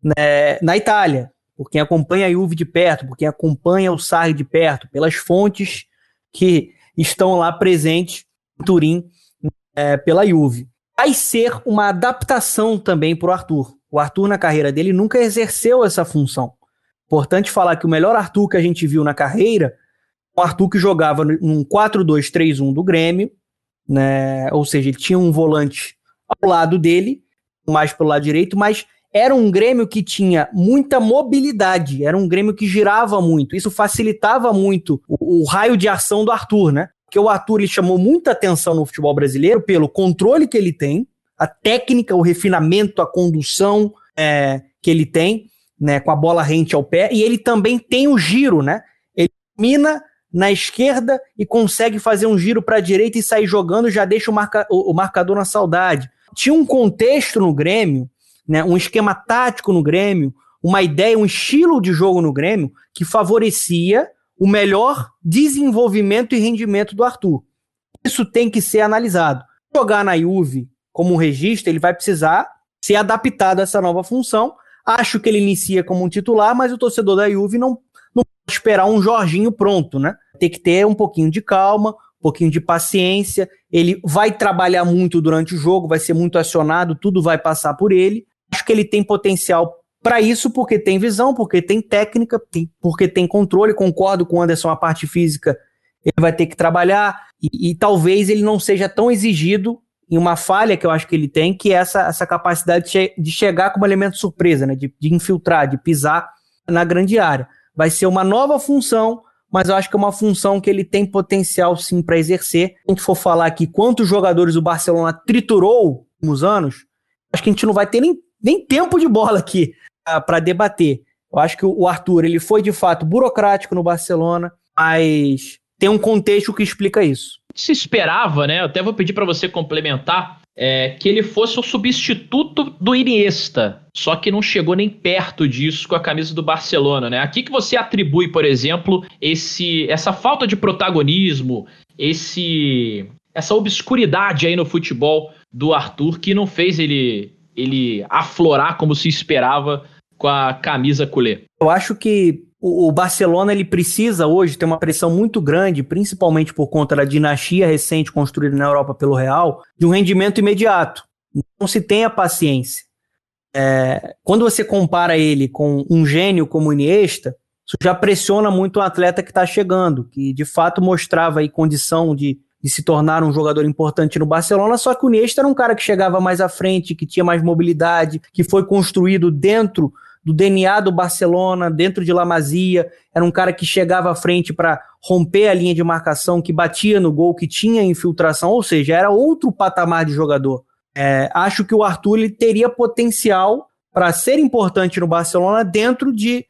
né, na Itália por quem acompanha a Juve de perto, por quem acompanha o Sarri de perto, pelas fontes que estão lá presentes em Turim é, pela Juve. Vai ser uma adaptação também para o Arthur. O Arthur, na carreira dele, nunca exerceu essa função. Importante falar que o melhor Arthur que a gente viu na carreira, o Arthur que jogava num 4-2-3-1 do Grêmio, né? ou seja, ele tinha um volante ao lado dele, mais pelo lado direito, mas era um Grêmio que tinha muita mobilidade, era um Grêmio que girava muito. Isso facilitava muito o, o raio de ação do Arthur, né? Porque o Arthur ele chamou muita atenção no futebol brasileiro pelo controle que ele tem, a técnica, o refinamento, a condução é, que ele tem, né, com a bola rente ao pé, e ele também tem o giro, né? Ele mina na esquerda e consegue fazer um giro para a direita e sair jogando, já deixa o, marca, o, o marcador na saudade. Tinha um contexto no Grêmio né, um esquema tático no Grêmio, uma ideia, um estilo de jogo no Grêmio que favorecia o melhor desenvolvimento e rendimento do Arthur. Isso tem que ser analisado. Jogar na Juve como um registro, ele vai precisar ser adaptado a essa nova função. Acho que ele inicia como um titular, mas o torcedor da Juve não, não pode esperar um Jorginho pronto, né? Tem que ter um pouquinho de calma, um pouquinho de paciência. Ele vai trabalhar muito durante o jogo, vai ser muito acionado, tudo vai passar por ele acho que ele tem potencial para isso, porque tem visão, porque tem técnica, tem, porque tem controle. Concordo com o Anderson, a parte física ele vai ter que trabalhar, e, e, talvez ele não seja tão exigido em uma falha que eu acho que ele tem, que é essa, essa capacidade de, che de chegar como elemento surpresa, né? De, de infiltrar, de pisar na grande área. Vai ser uma nova função, mas eu acho que é uma função que ele tem potencial sim para exercer. Se a gente for falar aqui quantos jogadores o Barcelona triturou nos anos, acho que a gente não vai ter nem nem tempo de bola aqui uh, para debater. Eu acho que o Arthur ele foi de fato burocrático no Barcelona, mas tem um contexto que explica isso. Se esperava, né? Eu até vou pedir para você complementar é, que ele fosse o substituto do Iniesta, só que não chegou nem perto disso com a camisa do Barcelona, né? Aqui que você atribui, por exemplo, esse essa falta de protagonismo, esse essa obscuridade aí no futebol do Arthur que não fez ele ele aflorar como se esperava com a camisa culé? Eu acho que o Barcelona ele precisa hoje ter uma pressão muito grande, principalmente por conta da dinastia recente construída na Europa pelo Real, de um rendimento imediato. Não se tenha paciência. É, quando você compara ele com um gênio como Iniesta, isso já pressiona muito o atleta que está chegando, que de fato mostrava aí condição de de se tornar um jogador importante no Barcelona, só que o Iniesta era um cara que chegava mais à frente, que tinha mais mobilidade, que foi construído dentro do DNA do Barcelona, dentro de La Masia, era um cara que chegava à frente para romper a linha de marcação, que batia no gol, que tinha infiltração, ou seja, era outro patamar de jogador. É, acho que o Arthur ele teria potencial para ser importante no Barcelona dentro de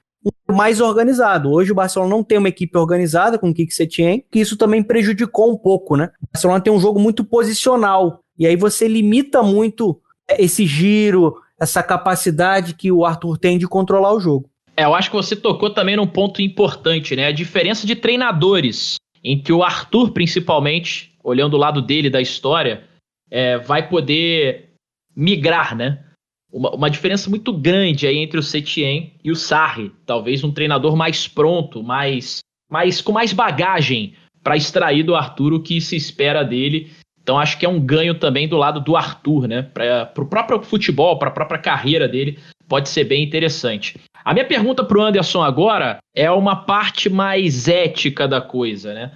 mais organizado. Hoje o Barcelona não tem uma equipe organizada com o Kik Setien, que isso também prejudicou um pouco, né? O Barcelona tem um jogo muito posicional, e aí você limita muito é, esse giro, essa capacidade que o Arthur tem de controlar o jogo. É, eu acho que você tocou também num ponto importante, né? A diferença de treinadores, em que o Arthur, principalmente, olhando o lado dele da história, é, vai poder migrar, né? Uma, uma diferença muito grande aí entre o Setien e o Sarri. Talvez um treinador mais pronto, mais, mais com mais bagagem para extrair do Arthur o que se espera dele. Então acho que é um ganho também do lado do Arthur, né? Para o próprio futebol, para a própria carreira dele, pode ser bem interessante. A minha pergunta para o Anderson agora é uma parte mais ética da coisa, né?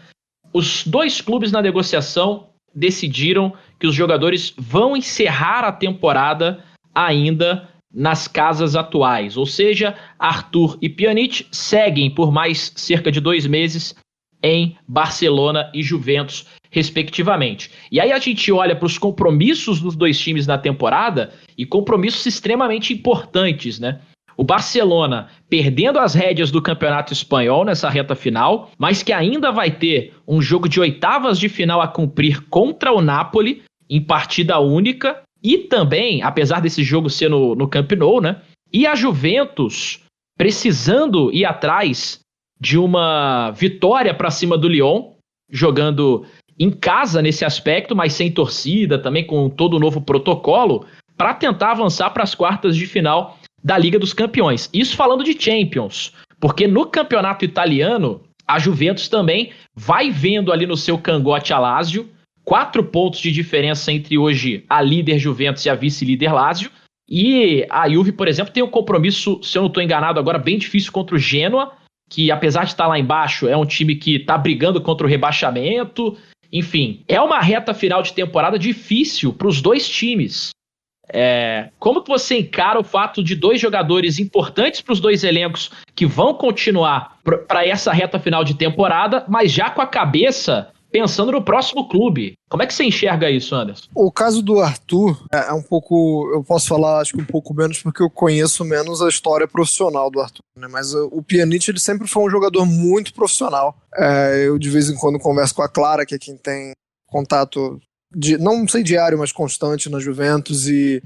Os dois clubes na negociação decidiram que os jogadores vão encerrar a temporada ainda nas casas atuais, ou seja, Arthur e Pjanic seguem por mais cerca de dois meses em Barcelona e Juventus, respectivamente. E aí a gente olha para os compromissos dos dois times na temporada e compromissos extremamente importantes, né? O Barcelona perdendo as rédeas do Campeonato Espanhol nessa reta final, mas que ainda vai ter um jogo de oitavas de final a cumprir contra o Napoli em partida única e também, apesar desse jogo ser no, no Camp Nou, né? E a Juventus precisando ir atrás de uma vitória para cima do Lyon, jogando em casa nesse aspecto, mas sem torcida, também com todo o novo protocolo, para tentar avançar para as quartas de final da Liga dos Campeões. Isso falando de Champions, porque no campeonato italiano, a Juventus também vai vendo ali no seu cangote a Lazio, quatro pontos de diferença entre hoje a líder Juventus e a vice-líder Lazio. E a Juve, por exemplo, tem um compromisso, se eu não estou enganado agora, bem difícil contra o Genoa, que apesar de estar lá embaixo, é um time que está brigando contra o rebaixamento. Enfim, é uma reta final de temporada difícil para os dois times. É, como que você encara o fato de dois jogadores importantes para os dois elencos que vão continuar para essa reta final de temporada, mas já com a cabeça pensando no próximo clube. Como é que você enxerga isso, Anderson? O caso do Arthur é, é um pouco, eu posso falar acho que um pouco menos porque eu conheço menos a história profissional do Arthur, né? Mas o Pjanic ele sempre foi um jogador muito profissional. É, eu de vez em quando converso com a Clara, que é quem tem contato de, não sei diário, mas constante na Juventus e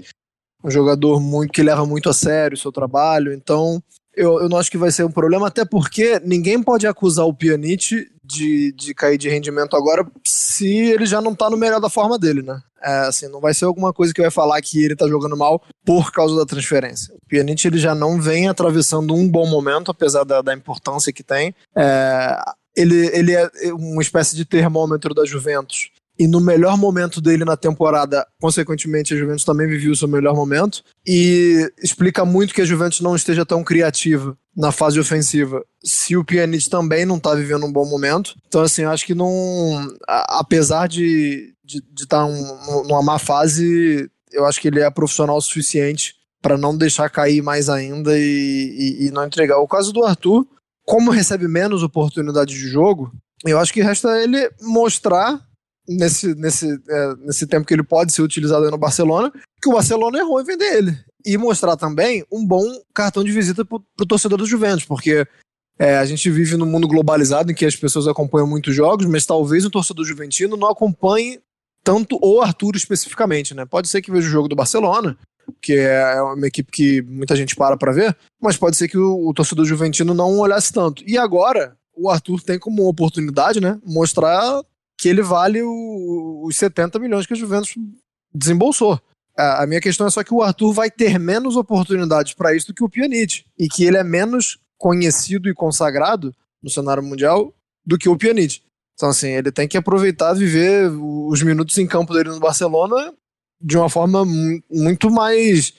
um jogador muito que leva muito a sério o seu trabalho. Então, eu, eu não acho que vai ser um problema, até porque ninguém pode acusar o Pjanic de, de cair de rendimento agora se ele já não tá no melhor da forma dele, né? É, assim, não vai ser alguma coisa que vai falar que ele tá jogando mal por causa da transferência. O Pjanic ele já não vem atravessando um bom momento, apesar da, da importância que tem. É, ele, ele é uma espécie de termômetro da Juventus e no melhor momento dele na temporada, consequentemente, a Juventus também viveu o seu melhor momento. E explica muito que a Juventus não esteja tão criativa na fase ofensiva, se o Pjanic também não está vivendo um bom momento. Então, assim, acho que não. Apesar de estar de, de tá um, numa má fase, eu acho que ele é profissional o suficiente para não deixar cair mais ainda e, e, e não entregar. O caso do Arthur, como recebe menos oportunidade de jogo, eu acho que resta ele mostrar nesse, nesse, é, nesse tempo que ele pode ser utilizado no Barcelona, que o Barcelona errou em vender ele. E mostrar também um bom cartão de visita para o torcedor do Juventus, porque é, a gente vive num mundo globalizado em que as pessoas acompanham muitos jogos, mas talvez o torcedor juventino não acompanhe tanto o Arthur especificamente, né? Pode ser que veja o jogo do Barcelona, que é uma equipe que muita gente para para ver, mas pode ser que o, o torcedor juventino não olhasse tanto. E agora, o Arthur tem como oportunidade, né, mostrar que ele vale o, os 70 milhões que a Juventus desembolsou. A, minha questão é só que o Arthur vai ter menos oportunidades para isso do que o Pjanic e que ele é menos conhecido e consagrado no cenário mundial do que o Pjanic. Então, assim, ele tem que aproveitar viver os minutos em campo dele no Barcelona de uma forma muito mais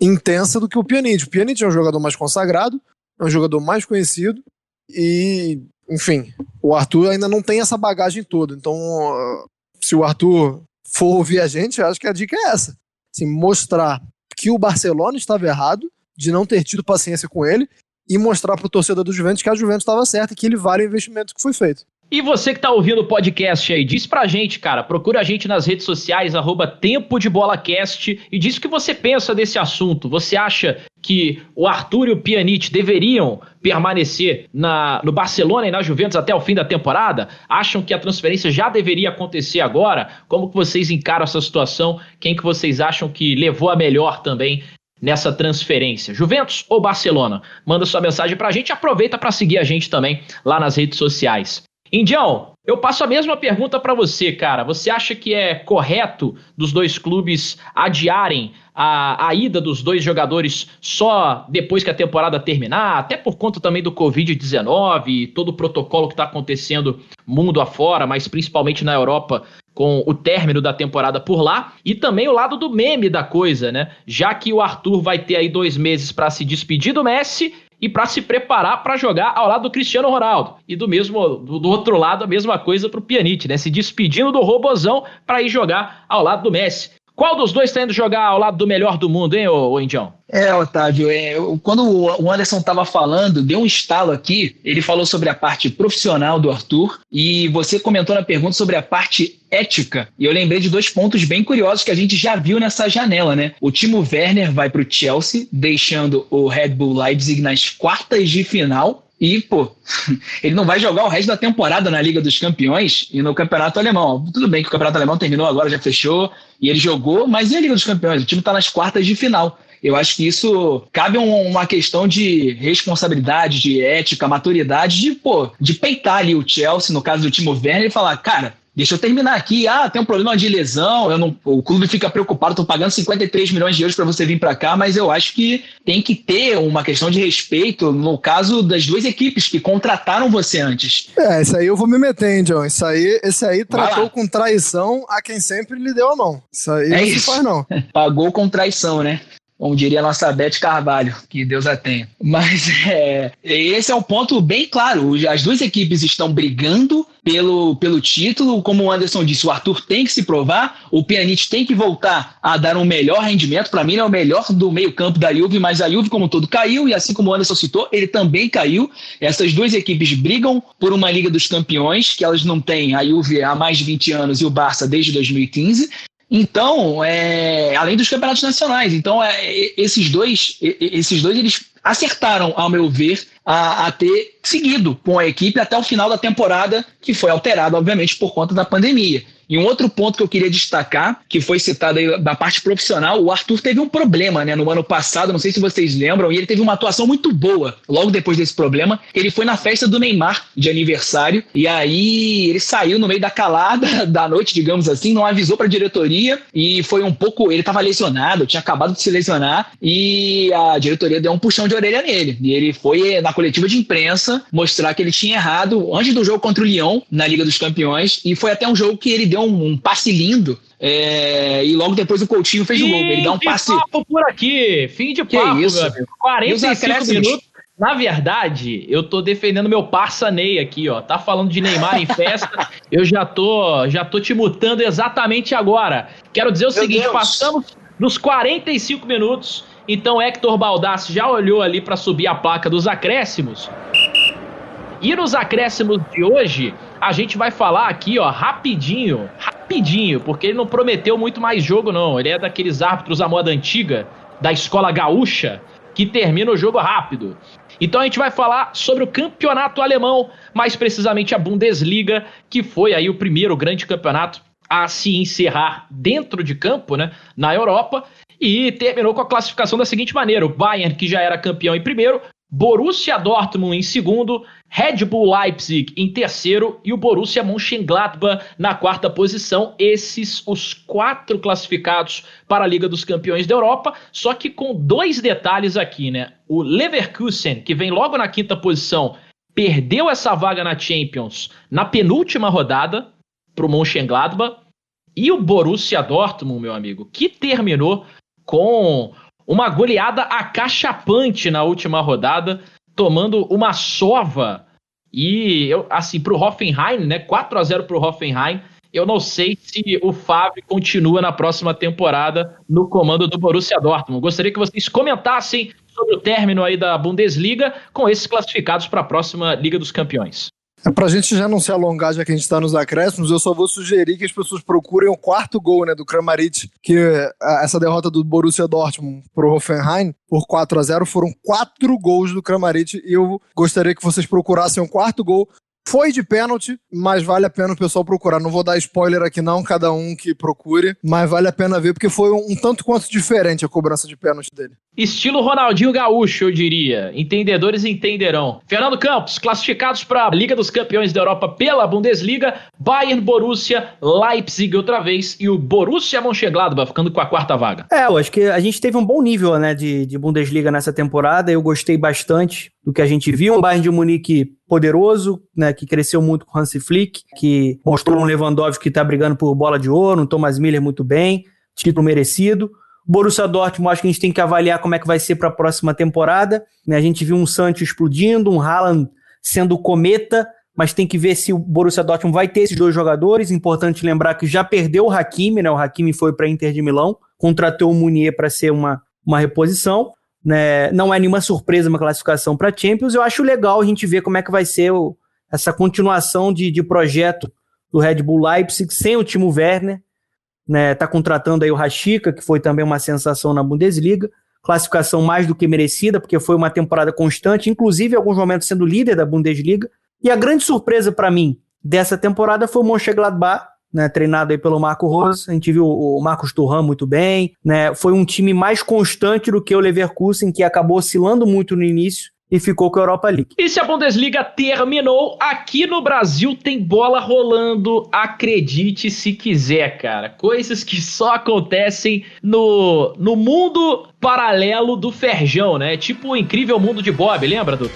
intensa do que o Pjanic. O Pjanic é um jogador mais consagrado, é um jogador mais conhecido e enfim, o Arthur ainda não tem essa bagagem toda. Então, se o Arthur for ouvir a gente, acho que a dica é essa. Assim, mostrar que o Barcelona estava errado de não ter tido paciência com ele e mostrar para o torcedor do Juventus que a Juventus estava certa e que ele vale o investimento que foi feito. E você que tá ouvindo o podcast aí, diz pra gente, cara, procura a gente nas redes sociais, arroba Tempo de e diz o que você pensa desse assunto. Você acha que o Arthur e o Pjanic deveriam permanecer na, no Barcelona e na Juventus até o fim da temporada? Acham que a transferência já deveria acontecer agora? Como que vocês encaram essa situação? Quem que vocês acham que levou a melhor também nessa transferência? Juventus ou Barcelona? Manda sua mensagem pra gente, aproveita para seguir a gente também lá nas redes sociais. Indião, eu passo a mesma pergunta para você, cara. Você acha que é correto dos dois clubes adiarem a, a ida dos dois jogadores só depois que a temporada terminar, até por conta também do Covid-19 e todo o protocolo que está acontecendo mundo afora, mas principalmente na Europa com o término da temporada por lá, e também o lado do meme da coisa, né? Já que o Arthur vai ter aí dois meses para se despedir do Messi e para se preparar para jogar ao lado do Cristiano Ronaldo. E do mesmo do, do outro lado a mesma coisa para o Pjanic, né? Se despedindo do Robozão para ir jogar ao lado do Messi. Qual dos dois está indo jogar ao lado do melhor do mundo, hein, ô, ô Indião? É, Otávio, é, eu, quando o Anderson estava falando, deu um estalo aqui. Ele falou sobre a parte profissional do Arthur e você comentou na pergunta sobre a parte ética. E eu lembrei de dois pontos bem curiosos que a gente já viu nessa janela, né? O Timo Werner vai para o Chelsea, deixando o Red Bull Leipzig nas quartas de final. E, pô, [LAUGHS] ele não vai jogar o resto da temporada na Liga dos Campeões e no Campeonato Alemão. Tudo bem que o Campeonato Alemão terminou agora, já fechou, e ele jogou, mas e a Liga dos Campeões? O time está nas quartas de final. Eu acho que isso cabe um, uma questão de responsabilidade, de ética, maturidade, de, pô, de peitar ali o Chelsea, no caso do Timo Werner, e falar, cara, Deixa eu terminar aqui. Ah, tem um problema de lesão. Eu não, o clube fica preocupado. Estou pagando 53 milhões de euros para você vir para cá, mas eu acho que tem que ter uma questão de respeito no caso das duas equipes que contrataram você antes. É, isso aí eu vou me meter, hein, John. Isso aí, esse aí tratou com traição a quem sempre lhe deu a mão. Isso aí é não isso. se faz, não. [LAUGHS] Pagou com traição, né? Como diria a nossa Beth Carvalho, que Deus a tenha. Mas [LAUGHS] é, esse é um ponto bem claro. As duas equipes estão brigando pelo, pelo título. Como o Anderson disse, o Arthur tem que se provar, o Pjanic tem que voltar a dar um melhor rendimento. Para mim, ele é o melhor do meio-campo da Juve, mas a Juve, como todo, caiu. E assim como o Anderson citou, ele também caiu. Essas duas equipes brigam por uma Liga dos Campeões, que elas não têm a Juve há mais de 20 anos e o Barça desde 2015. Então, é, além dos campeonatos nacionais, então é, esses dois, esses dois eles acertaram, ao meu ver, a, a, ter seguido com a equipe até o final da temporada, que foi alterada, obviamente, por conta da pandemia. E um outro ponto que eu queria destacar, que foi citado aí da parte profissional, o Arthur teve um problema, né, no ano passado, não sei se vocês lembram, e ele teve uma atuação muito boa. Logo depois desse problema, ele foi na festa do Neymar de aniversário, e aí ele saiu no meio da calada [LAUGHS] da noite, digamos assim, não avisou para a diretoria e foi um pouco, ele estava lesionado, tinha acabado de se lesionar e a diretoria deu um puxão de orelha nele. E ele foi na coletiva de imprensa mostrar que ele tinha errado antes do jogo contra o Lyon na Liga dos Campeões e foi até um jogo que ele deu um, um passe lindo. É, e logo depois o Coutinho fez o gol. Ele dá um passe. Fim de papo por aqui. Fim de que papo, isso? meu amigo. 45 minutos. Na verdade, eu tô defendendo meu parça Ney aqui, ó. Tá falando de Neymar em festa. [LAUGHS] eu já tô, já tô te mutando exatamente agora. Quero dizer o meu seguinte, Deus. passamos nos 45 minutos. Então Hector Baldassi já olhou ali para subir a placa dos acréscimos. E nos acréscimos de hoje, a gente vai falar aqui, ó, rapidinho, rapidinho, porque ele não prometeu muito mais jogo, não. Ele é daqueles árbitros à moda antiga, da escola gaúcha, que termina o jogo rápido. Então a gente vai falar sobre o campeonato alemão, mais precisamente a Bundesliga, que foi aí o primeiro grande campeonato a se encerrar dentro de campo, né, na Europa, e terminou com a classificação da seguinte maneira: o Bayern, que já era campeão em primeiro, Borussia Dortmund em segundo, Red Bull Leipzig em terceiro e o Borussia Mönchengladbach na quarta posição. Esses os quatro classificados para a Liga dos Campeões da Europa, só que com dois detalhes aqui, né? O Leverkusen, que vem logo na quinta posição, perdeu essa vaga na Champions na penúltima rodada para o Mönchengladbach e o Borussia Dortmund, meu amigo, que terminou com uma goleada acachapante na última rodada, tomando uma sova. E eu, assim, pro Hoffenheim, né? 4 a 0 pro Hoffenheim. Eu não sei se o Fábio continua na próxima temporada no comando do Borussia Dortmund. Gostaria que vocês comentassem sobre o término aí da Bundesliga com esses classificados para a próxima Liga dos Campeões. É pra gente já não se alongar, já que a gente tá nos acréscimos, eu só vou sugerir que as pessoas procurem o quarto gol, né, do Kramaric, que essa derrota do Borussia Dortmund pro Hoffenheim por 4 a 0 foram quatro gols do Kramaric e eu gostaria que vocês procurassem o quarto gol. Foi de pênalti, mas vale a pena o pessoal procurar. Não vou dar spoiler aqui não, cada um que procure, mas vale a pena ver porque foi um tanto quanto diferente a cobrança de pênalti dele. Estilo Ronaldinho Gaúcho, eu diria. Entendedores entenderão. Fernando Campos, classificados para a Liga dos Campeões da Europa pela Bundesliga, Bayern, Borussia, Leipzig outra vez e o Borussia Mönchengladbach ficando com a quarta vaga. É, eu acho que a gente teve um bom nível, né, de, de Bundesliga nessa temporada. Eu gostei bastante do que a gente viu. Um Bayern de Munique poderoso, né, que cresceu muito com Hansi Flick, que mostrou um Lewandowski que está brigando por bola de ouro, um Thomas Miller muito bem, título merecido. Borussia Dortmund, acho que a gente tem que avaliar como é que vai ser para a próxima temporada. Né? A gente viu um Santos explodindo, um Haaland sendo cometa, mas tem que ver se o Borussia Dortmund vai ter esses dois jogadores. Importante lembrar que já perdeu o Hakimi, né? O Hakimi foi para Inter de Milão, contratou o Munier para ser uma, uma reposição. Né? Não é nenhuma surpresa uma classificação para Champions. Eu acho legal a gente ver como é que vai ser o, essa continuação de, de projeto do Red Bull Leipzig sem o Timo Werner né, tá contratando aí o Rashica, que foi também uma sensação na Bundesliga, classificação mais do que merecida, porque foi uma temporada constante, inclusive em alguns momentos sendo líder da Bundesliga. E a grande surpresa para mim dessa temporada foi o Mönchengladbach, né, treinado aí pelo Marco Rose. A gente viu o Marcos Turhan muito bem, né? Foi um time mais constante do que o Leverkusen, que acabou oscilando muito no início e ficou com a Europa League. E se a Bundesliga terminou, aqui no Brasil tem bola rolando, acredite se quiser, cara. Coisas que só acontecem no, no mundo paralelo do Ferjão, né? Tipo o incrível mundo de Bob, lembra do?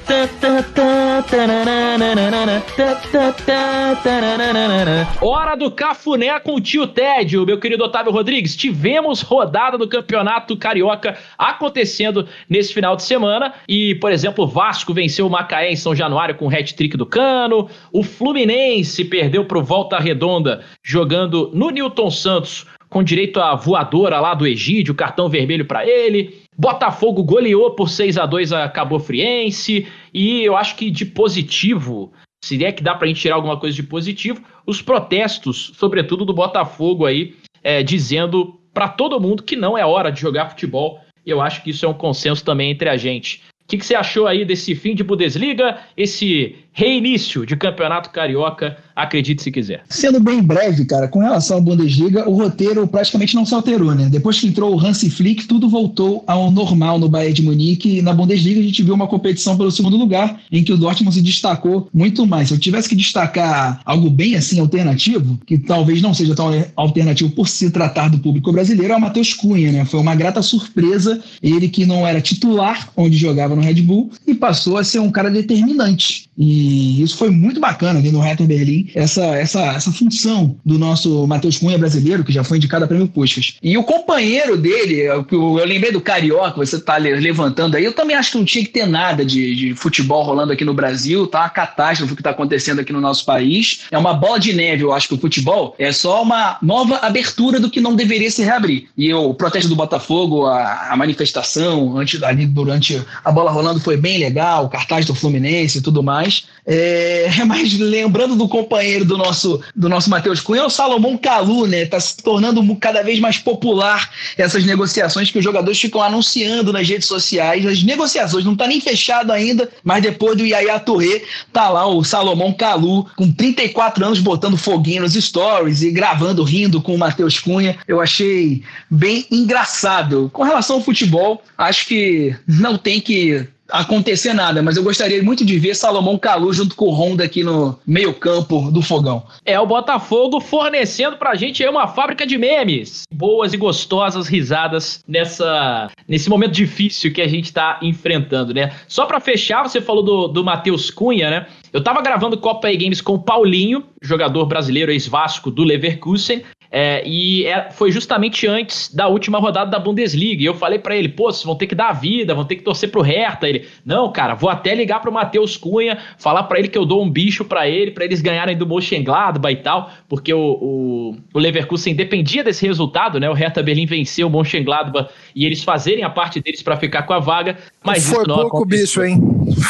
Hora do cafuné com o tio Ted, meu querido Otávio Rodrigues. Tivemos rodada do Campeonato Carioca acontecendo nesse final de semana e, por exemplo, o Vasco venceu o Macaé em São Januário com o hat-trick do Cano, o Fluminense perdeu pro Volta Redonda jogando no Newton Santos com direito à voadora lá do Egídio, cartão vermelho para ele. Botafogo goleou por 6 a 2 a Cabo Friense. E eu acho que de positivo, se é que dá pra gente tirar alguma coisa de positivo, os protestos, sobretudo do Botafogo aí, é, dizendo para todo mundo que não é hora de jogar futebol. Eu acho que isso é um consenso também entre a gente. O que, que você achou aí desse fim de Bundesliga, esse reinício de campeonato carioca? Acredite se quiser. Sendo bem breve, cara, com relação à Bundesliga, o roteiro praticamente não se alterou, né? Depois que entrou o Hansi Flick, tudo voltou ao normal no Bayern de Munique. E na Bundesliga a gente viu uma competição pelo segundo lugar, em que o Dortmund se destacou muito mais. Se eu tivesse que destacar algo bem assim alternativo, que talvez não seja tão alternativo por se tratar do público brasileiro, é o Matheus Cunha, né? Foi uma grata surpresa ele que não era titular onde jogava no Red Bull e passou a ser um cara determinante. E isso foi muito bacana ali no Hertha Berlim, essa, essa, essa função do nosso Matheus Cunha brasileiro, que já foi indicado a prêmio Puskas. E o companheiro dele, eu, eu lembrei do Carioca, você tá levantando aí, eu também acho que não tinha que ter nada de, de futebol rolando aqui no Brasil, tá uma catástrofe o que tá acontecendo aqui no nosso país. É uma bola de neve, eu acho que o futebol é só uma nova abertura do que não deveria se reabrir. E o protesto do Botafogo, a, a manifestação antes, ali durante a bola rolando foi bem legal, o cartaz do Fluminense e tudo mais. É, [LAUGHS] mas lembrando do companheiro do nosso, do nosso Matheus Cunha, é o Salomão Calu, né? Tá se tornando cada vez mais popular essas negociações que os jogadores ficam anunciando nas redes sociais. As negociações não tá nem fechado ainda, mas depois do Yaya Touré, tá lá o Salomão Calu, com 34 anos, botando foguinho nos stories e gravando, rindo com o Matheus Cunha. Eu achei bem engraçado. Com relação ao futebol, acho que não tem que acontecer nada, mas eu gostaria muito de ver Salomão Calu junto com o Honda aqui no meio-campo do fogão. É o Botafogo fornecendo pra gente uma fábrica de memes. Boas e gostosas risadas nessa nesse momento difícil que a gente tá enfrentando, né? Só para fechar, você falou do, do Matheus Cunha, né? Eu tava gravando Copa e Games com o Paulinho, jogador brasileiro ex-Vasco do Leverkusen, é, e é, foi justamente antes da última rodada da Bundesliga. E eu falei para ele, pô, vocês vão ter que dar a vida, vão ter que torcer pro Hertha. Ele, não, cara, vou até ligar pro Matheus Cunha, falar para ele que eu dou um bicho para ele, para eles ganharem do Mönchengladbach e tal, porque o, o, o, Leverkusen dependia desse resultado, né? O Hertha Berlim venceu o Mönchengladbach e eles fazerem a parte deles para ficar com a vaga. Mas foi pouco bicho, hein?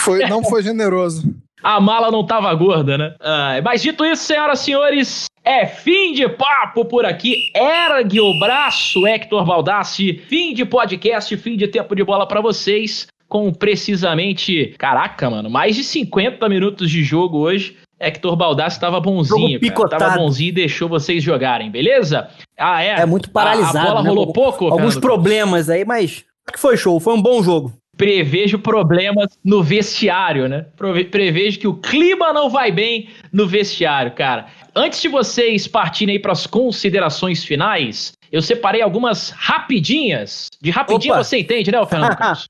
Foi, não [LAUGHS] foi generoso. A mala não tava gorda, né? Ah, mas dito isso, senhoras e senhores, é fim de papo por aqui. Ergue o braço, Hector Baldassi. Fim de podcast, fim de tempo de bola para vocês. Com precisamente, caraca, mano, mais de 50 minutos de jogo hoje. Hector Baldassi estava bonzinho, cara. Tava bonzinho e deixou vocês jogarem, beleza? Ah, é. É muito paralisado. A, a bola né? rolou pouco. Alguns problemas aí, mas que foi show, foi um bom jogo. Prevejo problemas no vestiário, né? Prevejo que o clima não vai bem no vestiário, cara. Antes de vocês partirem aí para as considerações finais, eu separei algumas rapidinhas. De rapidinho Opa. você entende, né, Fernando [LAUGHS]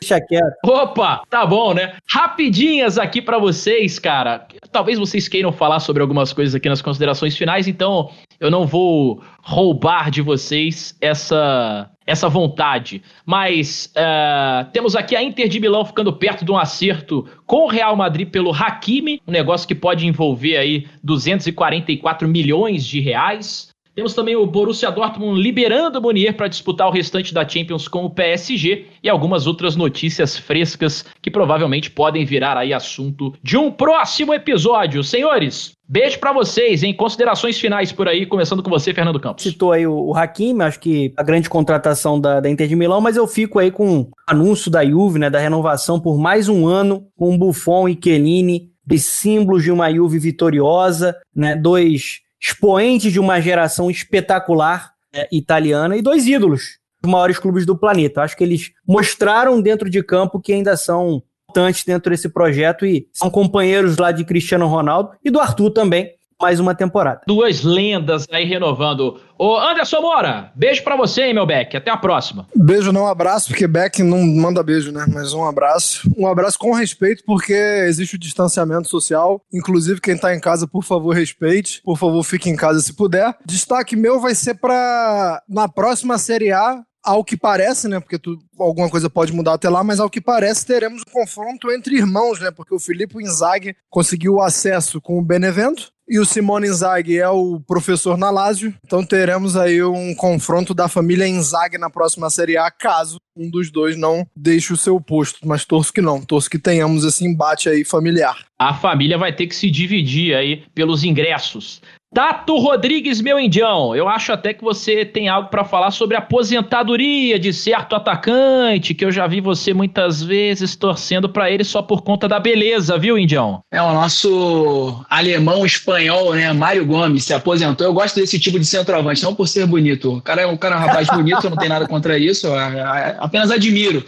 Deixa quieto. Opa, tá bom, né? Rapidinhas aqui para vocês, cara. Talvez vocês queiram falar sobre algumas coisas aqui nas considerações finais, então eu não vou roubar de vocês essa essa vontade. Mas uh, temos aqui a Inter de Milão ficando perto de um acerto com o Real Madrid pelo Hakimi, um negócio que pode envolver aí 244 milhões de reais. Temos também o Borussia Dortmund liberando o Munier para disputar o restante da Champions com o PSG e algumas outras notícias frescas que provavelmente podem virar aí assunto de um próximo episódio. Senhores, Beijo para vocês, em considerações finais por aí, começando com você, Fernando Campos. Citou aí o, Hakimi, acho que a grande contratação da, da Inter de Milão, mas eu fico aí com o anúncio da Juve, né, da renovação por mais um ano com Buffon e Chiellini, de símbolos de uma Juve vitoriosa, né, dois expoentes de uma geração espetacular é, italiana e dois ídolos dos maiores clubes do planeta. Acho que eles mostraram dentro de campo que ainda são importantes dentro desse projeto e são companheiros lá de Cristiano Ronaldo e do Arthur também, mais uma temporada. Duas lendas aí renovando. Ô Anderson Moura, beijo para você, hein, meu Beck. Até a próxima. Beijo não, abraço, porque Beck não manda beijo, né? Mas um abraço. Um abraço com respeito, porque existe o distanciamento social. Inclusive, quem tá em casa, por favor, respeite. Por favor, fique em casa se puder. Destaque meu vai ser para na próxima Série A, ao que parece, né? Porque tu, alguma coisa pode mudar até lá, mas ao que parece teremos um confronto entre irmãos, né? Porque o Filipe Inzaghi conseguiu acesso com o Benevento e o Simone Inzaghi é o professor na Lazio. Então teremos aí um confronto da família Inzaghi na próxima Série A, caso um dos dois não deixe o seu posto. Mas torço que não, torço que tenhamos esse embate aí familiar. A família vai ter que se dividir aí pelos ingressos. Tato Rodrigues, meu indião, eu acho até que você tem algo para falar sobre aposentadoria de certo atacante, que eu já vi você muitas vezes torcendo para ele só por conta da beleza, viu, indião? É o nosso alemão espanhol, né, Mário Gomes, se aposentou. Eu gosto desse tipo de centroavante, não por ser bonito. O cara é um, cara, é um rapaz bonito, não tem nada contra isso, apenas admiro.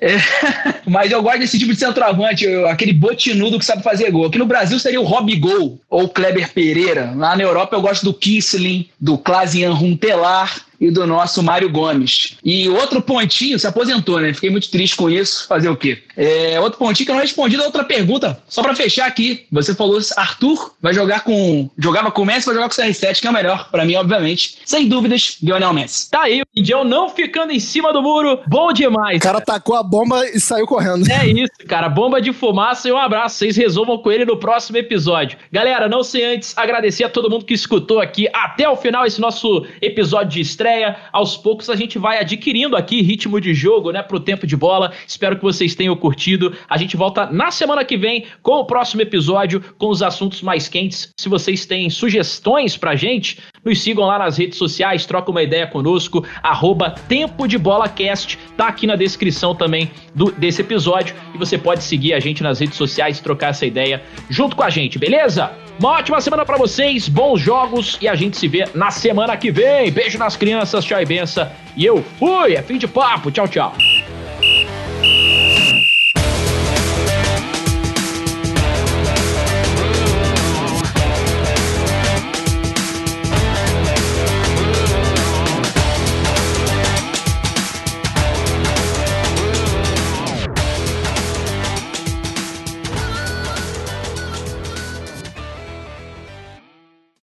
É, [LAUGHS] mas eu gosto desse tipo de centroavante, aquele botinudo que sabe fazer gol. Aqui no Brasil seria o Rob Gol ou Kleber Pereira. Lá na Europa eu gosto do Kisling, do Klasian Runtelar e do nosso Mário Gomes. E outro pontinho, se aposentou, né? Fiquei muito triste com isso. Fazer o quê? É, outro pontinho que eu não respondi da outra pergunta, só para fechar aqui. Você falou Arthur vai jogar com. Jogava com o Messi, vai jogar com o CR7, que é o melhor, para mim, obviamente. Sem dúvidas, Lionel Messi. Tá aí, o Indião não ficando em cima do muro. Bom demais. O cara tacou a bomba e saiu correndo. É isso, cara. Bomba de fumaça e um abraço. Vocês resolvam com ele no próximo episódio. Galera, não sei antes agradecer a todo mundo que escutou aqui até o final esse nosso episódio de estreia estreia. Aos poucos a gente vai adquirindo aqui ritmo de jogo, né, pro tempo de bola. Espero que vocês tenham curtido. A gente volta na semana que vem com o próximo episódio, com os assuntos mais quentes. Se vocês têm sugestões pra gente, nos sigam lá nas redes sociais, troca uma ideia conosco, arroba Tempo de Bola Cast, tá aqui na descrição também do, desse episódio. E você pode seguir a gente nas redes sociais, trocar essa ideia junto com a gente, beleza? Uma ótima semana para vocês, bons jogos e a gente se vê na semana que vem. Beijo nas crianças, tchau e benção. E eu fui, é fim de papo, tchau, tchau.